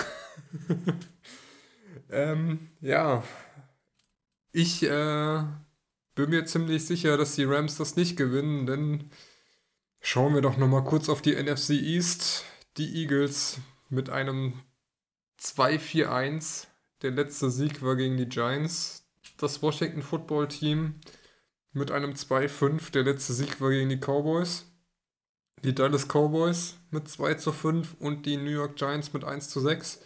Ähm, ja, ich äh, bin mir ziemlich sicher, dass die Rams das nicht gewinnen, denn schauen wir doch nochmal kurz auf die NFC East. Die Eagles mit einem 2-4-1. Der letzte Sieg war gegen die Giants. Das Washington Football Team mit einem 2-5. Der letzte Sieg war gegen die Cowboys. Die Dallas Cowboys mit 2 zu 5 und die New York Giants mit 1 zu 6.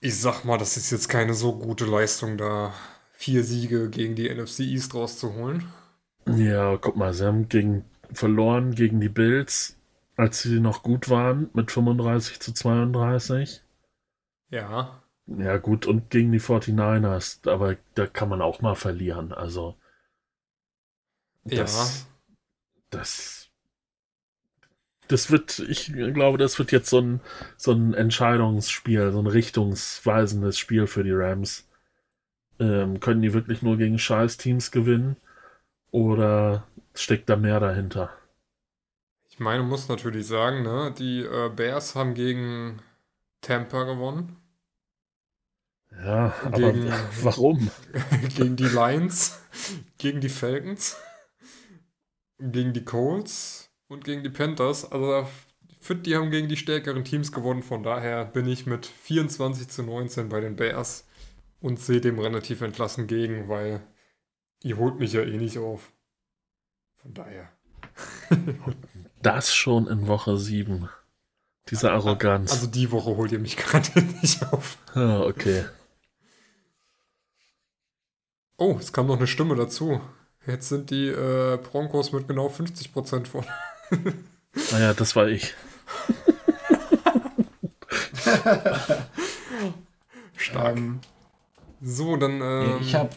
Ich sag mal, das ist jetzt keine so gute Leistung, da vier Siege gegen die NFC East rauszuholen. Ja, guck mal, sie haben gegen, verloren gegen die Bills, als sie noch gut waren, mit 35 zu 32. Ja. Ja, gut, und gegen die 49ers, aber da kann man auch mal verlieren, also. Das, ja. Das das wird, ich glaube, das wird jetzt so ein, so ein Entscheidungsspiel, so ein richtungsweisendes Spiel für die Rams. Ähm, können die wirklich nur gegen scheiß Teams gewinnen? Oder steckt da mehr dahinter? Ich meine, muss natürlich sagen, ne, die äh, Bears haben gegen Tampa gewonnen. Ja, gegen, aber <laughs> warum? <laughs> gegen die Lions, gegen die Falcons, gegen die Colts und gegen die Panthers. Also finde, die haben gegen die stärkeren Teams gewonnen. Von daher bin ich mit 24 zu 19 bei den Bears und sehe dem relativ entlassen gegen, weil ihr holt mich ja eh nicht auf. Von daher. <laughs> das schon in Woche 7. Diese Arroganz. Also die Woche holt ihr mich gerade nicht auf. Ah, okay. Oh, es kam noch eine Stimme dazu. Jetzt sind die äh, Broncos mit genau 50% vor. naja, das war ich. <laughs> Stark. Ähm, so, dann. Ähm, ich habe.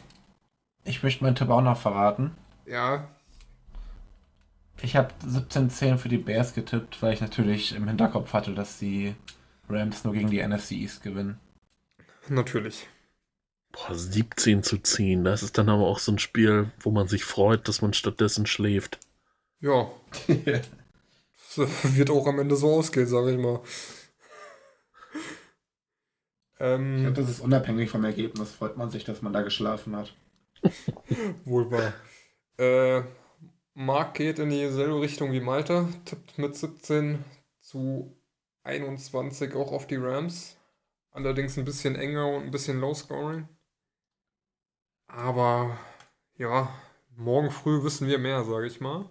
Ich möchte meinen Tipp auch noch verraten. Ja. Ich habe 17-10 für die Bears getippt, weil ich natürlich im Hinterkopf hatte, dass die Rams nur gegen die NFC East gewinnen. Natürlich. Boah, 17 zu 10. Das ist dann aber auch so ein Spiel, wo man sich freut, dass man stattdessen schläft. Ja. <laughs> wird auch am Ende so ausgehen, sage ich mal. Ähm, ich glaube, das ist unabhängig vom Ergebnis. Freut man sich, dass man da geschlafen hat. <laughs> Wohl wahr. Äh, Marc geht in dieselbe Richtung wie Malte, tippt mit 17 zu 21 auch auf die Rams. Allerdings ein bisschen enger und ein bisschen low-scoring. Aber ja, morgen früh wissen wir mehr, sage ich mal.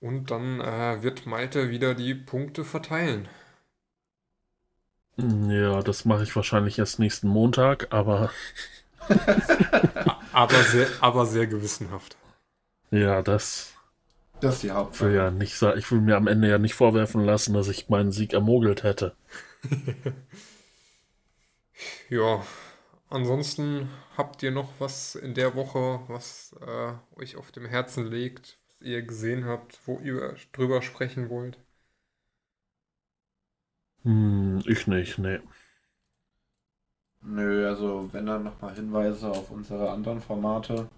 Und dann äh, wird Malte wieder die Punkte verteilen. Ja, das mache ich wahrscheinlich erst nächsten Montag, aber. <laughs> aber, sehr, aber sehr gewissenhaft. Ja, das. Das ist die Hauptsache. Will ja nicht, ich will mir am Ende ja nicht vorwerfen lassen, dass ich meinen Sieg ermogelt hätte. <laughs> ja, ansonsten habt ihr noch was in der Woche, was äh, euch auf dem Herzen liegt, ihr gesehen habt, wo ihr drüber sprechen wollt? Hm, ich nicht, nee. Nö, also wenn dann nochmal Hinweise auf unsere anderen Formate.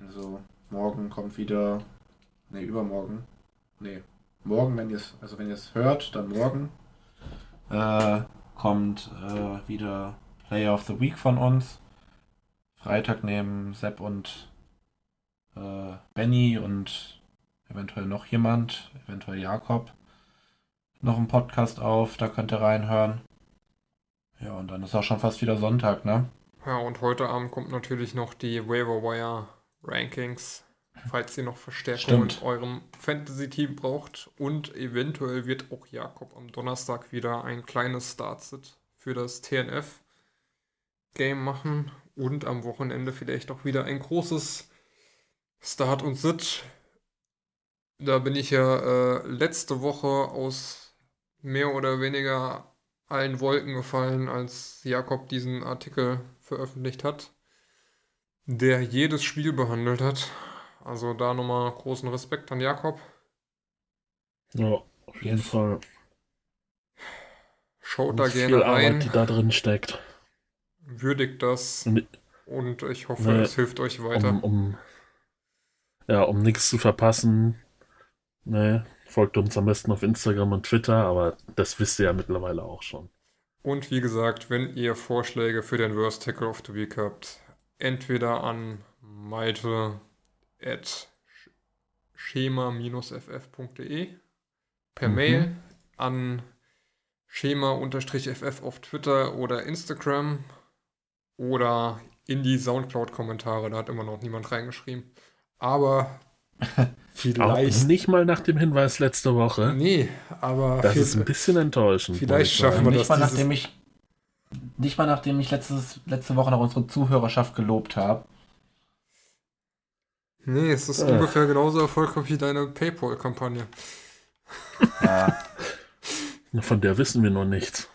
Also morgen kommt wieder. Ne, übermorgen. Ne, morgen, wenn ihr es, also wenn ihr es hört, dann morgen äh, kommt äh, wieder Player of the Week von uns. Freitag nehmen Sepp und äh, Benny und eventuell noch jemand, eventuell Jakob, noch einen Podcast auf, da könnt ihr reinhören. Ja, und dann ist auch schon fast wieder Sonntag, ne? Ja, und heute Abend kommt natürlich noch die Waiver Wire Rankings, falls ihr noch Verstärkung Stimmt. in eurem Fantasy-Team braucht. Und eventuell wird auch Jakob am Donnerstag wieder ein kleines Startsit für das TNF-Game machen und am Wochenende vielleicht auch wieder ein großes Start und Sit. Da bin ich ja äh, letzte Woche aus mehr oder weniger allen Wolken gefallen, als Jakob diesen Artikel veröffentlicht hat, der jedes Spiel behandelt hat. Also da nochmal großen Respekt an Jakob. Ja, auf jeden. Fall. Schaut da gerne rein. Arbeit, die da drin steckt. Würdigt das. Und ich hoffe, ne, es hilft euch weiter. Um, um ja, um nichts zu verpassen, ne, folgt uns am besten auf Instagram und Twitter, aber das wisst ihr ja mittlerweile auch schon. Und wie gesagt, wenn ihr Vorschläge für den Worst Tackle of the Week habt, entweder an malte at schema-ff.de per mhm. Mail an schema-ff auf Twitter oder Instagram oder in die Soundcloud-Kommentare, da hat immer noch niemand reingeschrieben. Aber <laughs> vielleicht. Auch nicht mal nach dem Hinweis letzte Woche. Nee, aber. Das ist ein bisschen enttäuschend. Vielleicht schaffen wir nicht das. Mal nachdem ich, nicht mal nachdem ich letztes, letzte Woche noch unsere Zuhörerschaft gelobt habe. Nee, es ist äh. ungefähr genauso erfolgreich wie deine PayPal-Kampagne. Ja. <laughs> Von der wissen wir noch nichts.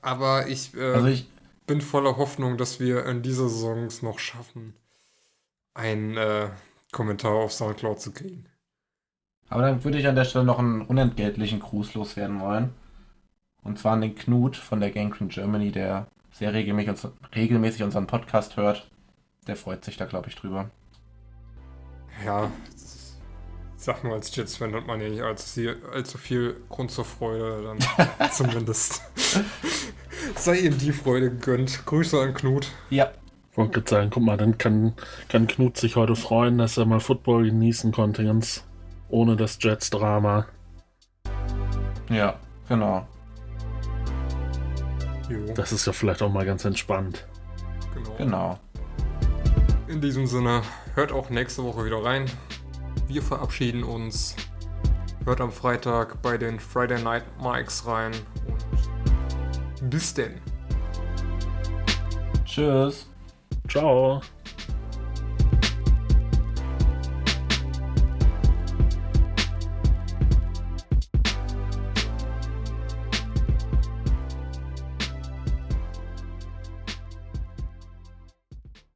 Aber ich, äh, also ich bin voller Hoffnung, dass wir in dieser Saison es noch schaffen, ein äh, Kommentar auf Soundcloud zu kriegen. Aber dann würde ich an der Stelle noch einen unentgeltlichen Gruß loswerden wollen. Und zwar an den Knut von der Gang Crew Germany, der sehr regelmäßig, regelmäßig unseren Podcast hört. Der freut sich da, glaube ich, drüber. Ja, Sag nur, als Jets-Fan hat man ja nicht allzu, allzu viel Grund zur Freude, dann <laughs> zumindest. <laughs> Sei ihm die Freude gegönnt. Grüße an Knut. Ja. Ich wollte gerade sagen, guck mal, dann kann, kann Knut sich heute freuen, dass er mal Football genießen konnte, ganz ohne das Jets-Drama. Ja, genau. Jo, Das ist ja vielleicht auch mal ganz entspannt. genau. Genau. In diesem Sinne, hört auch nächste Woche wieder rein. Wir verabschieden uns. Hört am Freitag bei den Friday Night Mikes rein. Und bis denn. Tschüss. Ciao.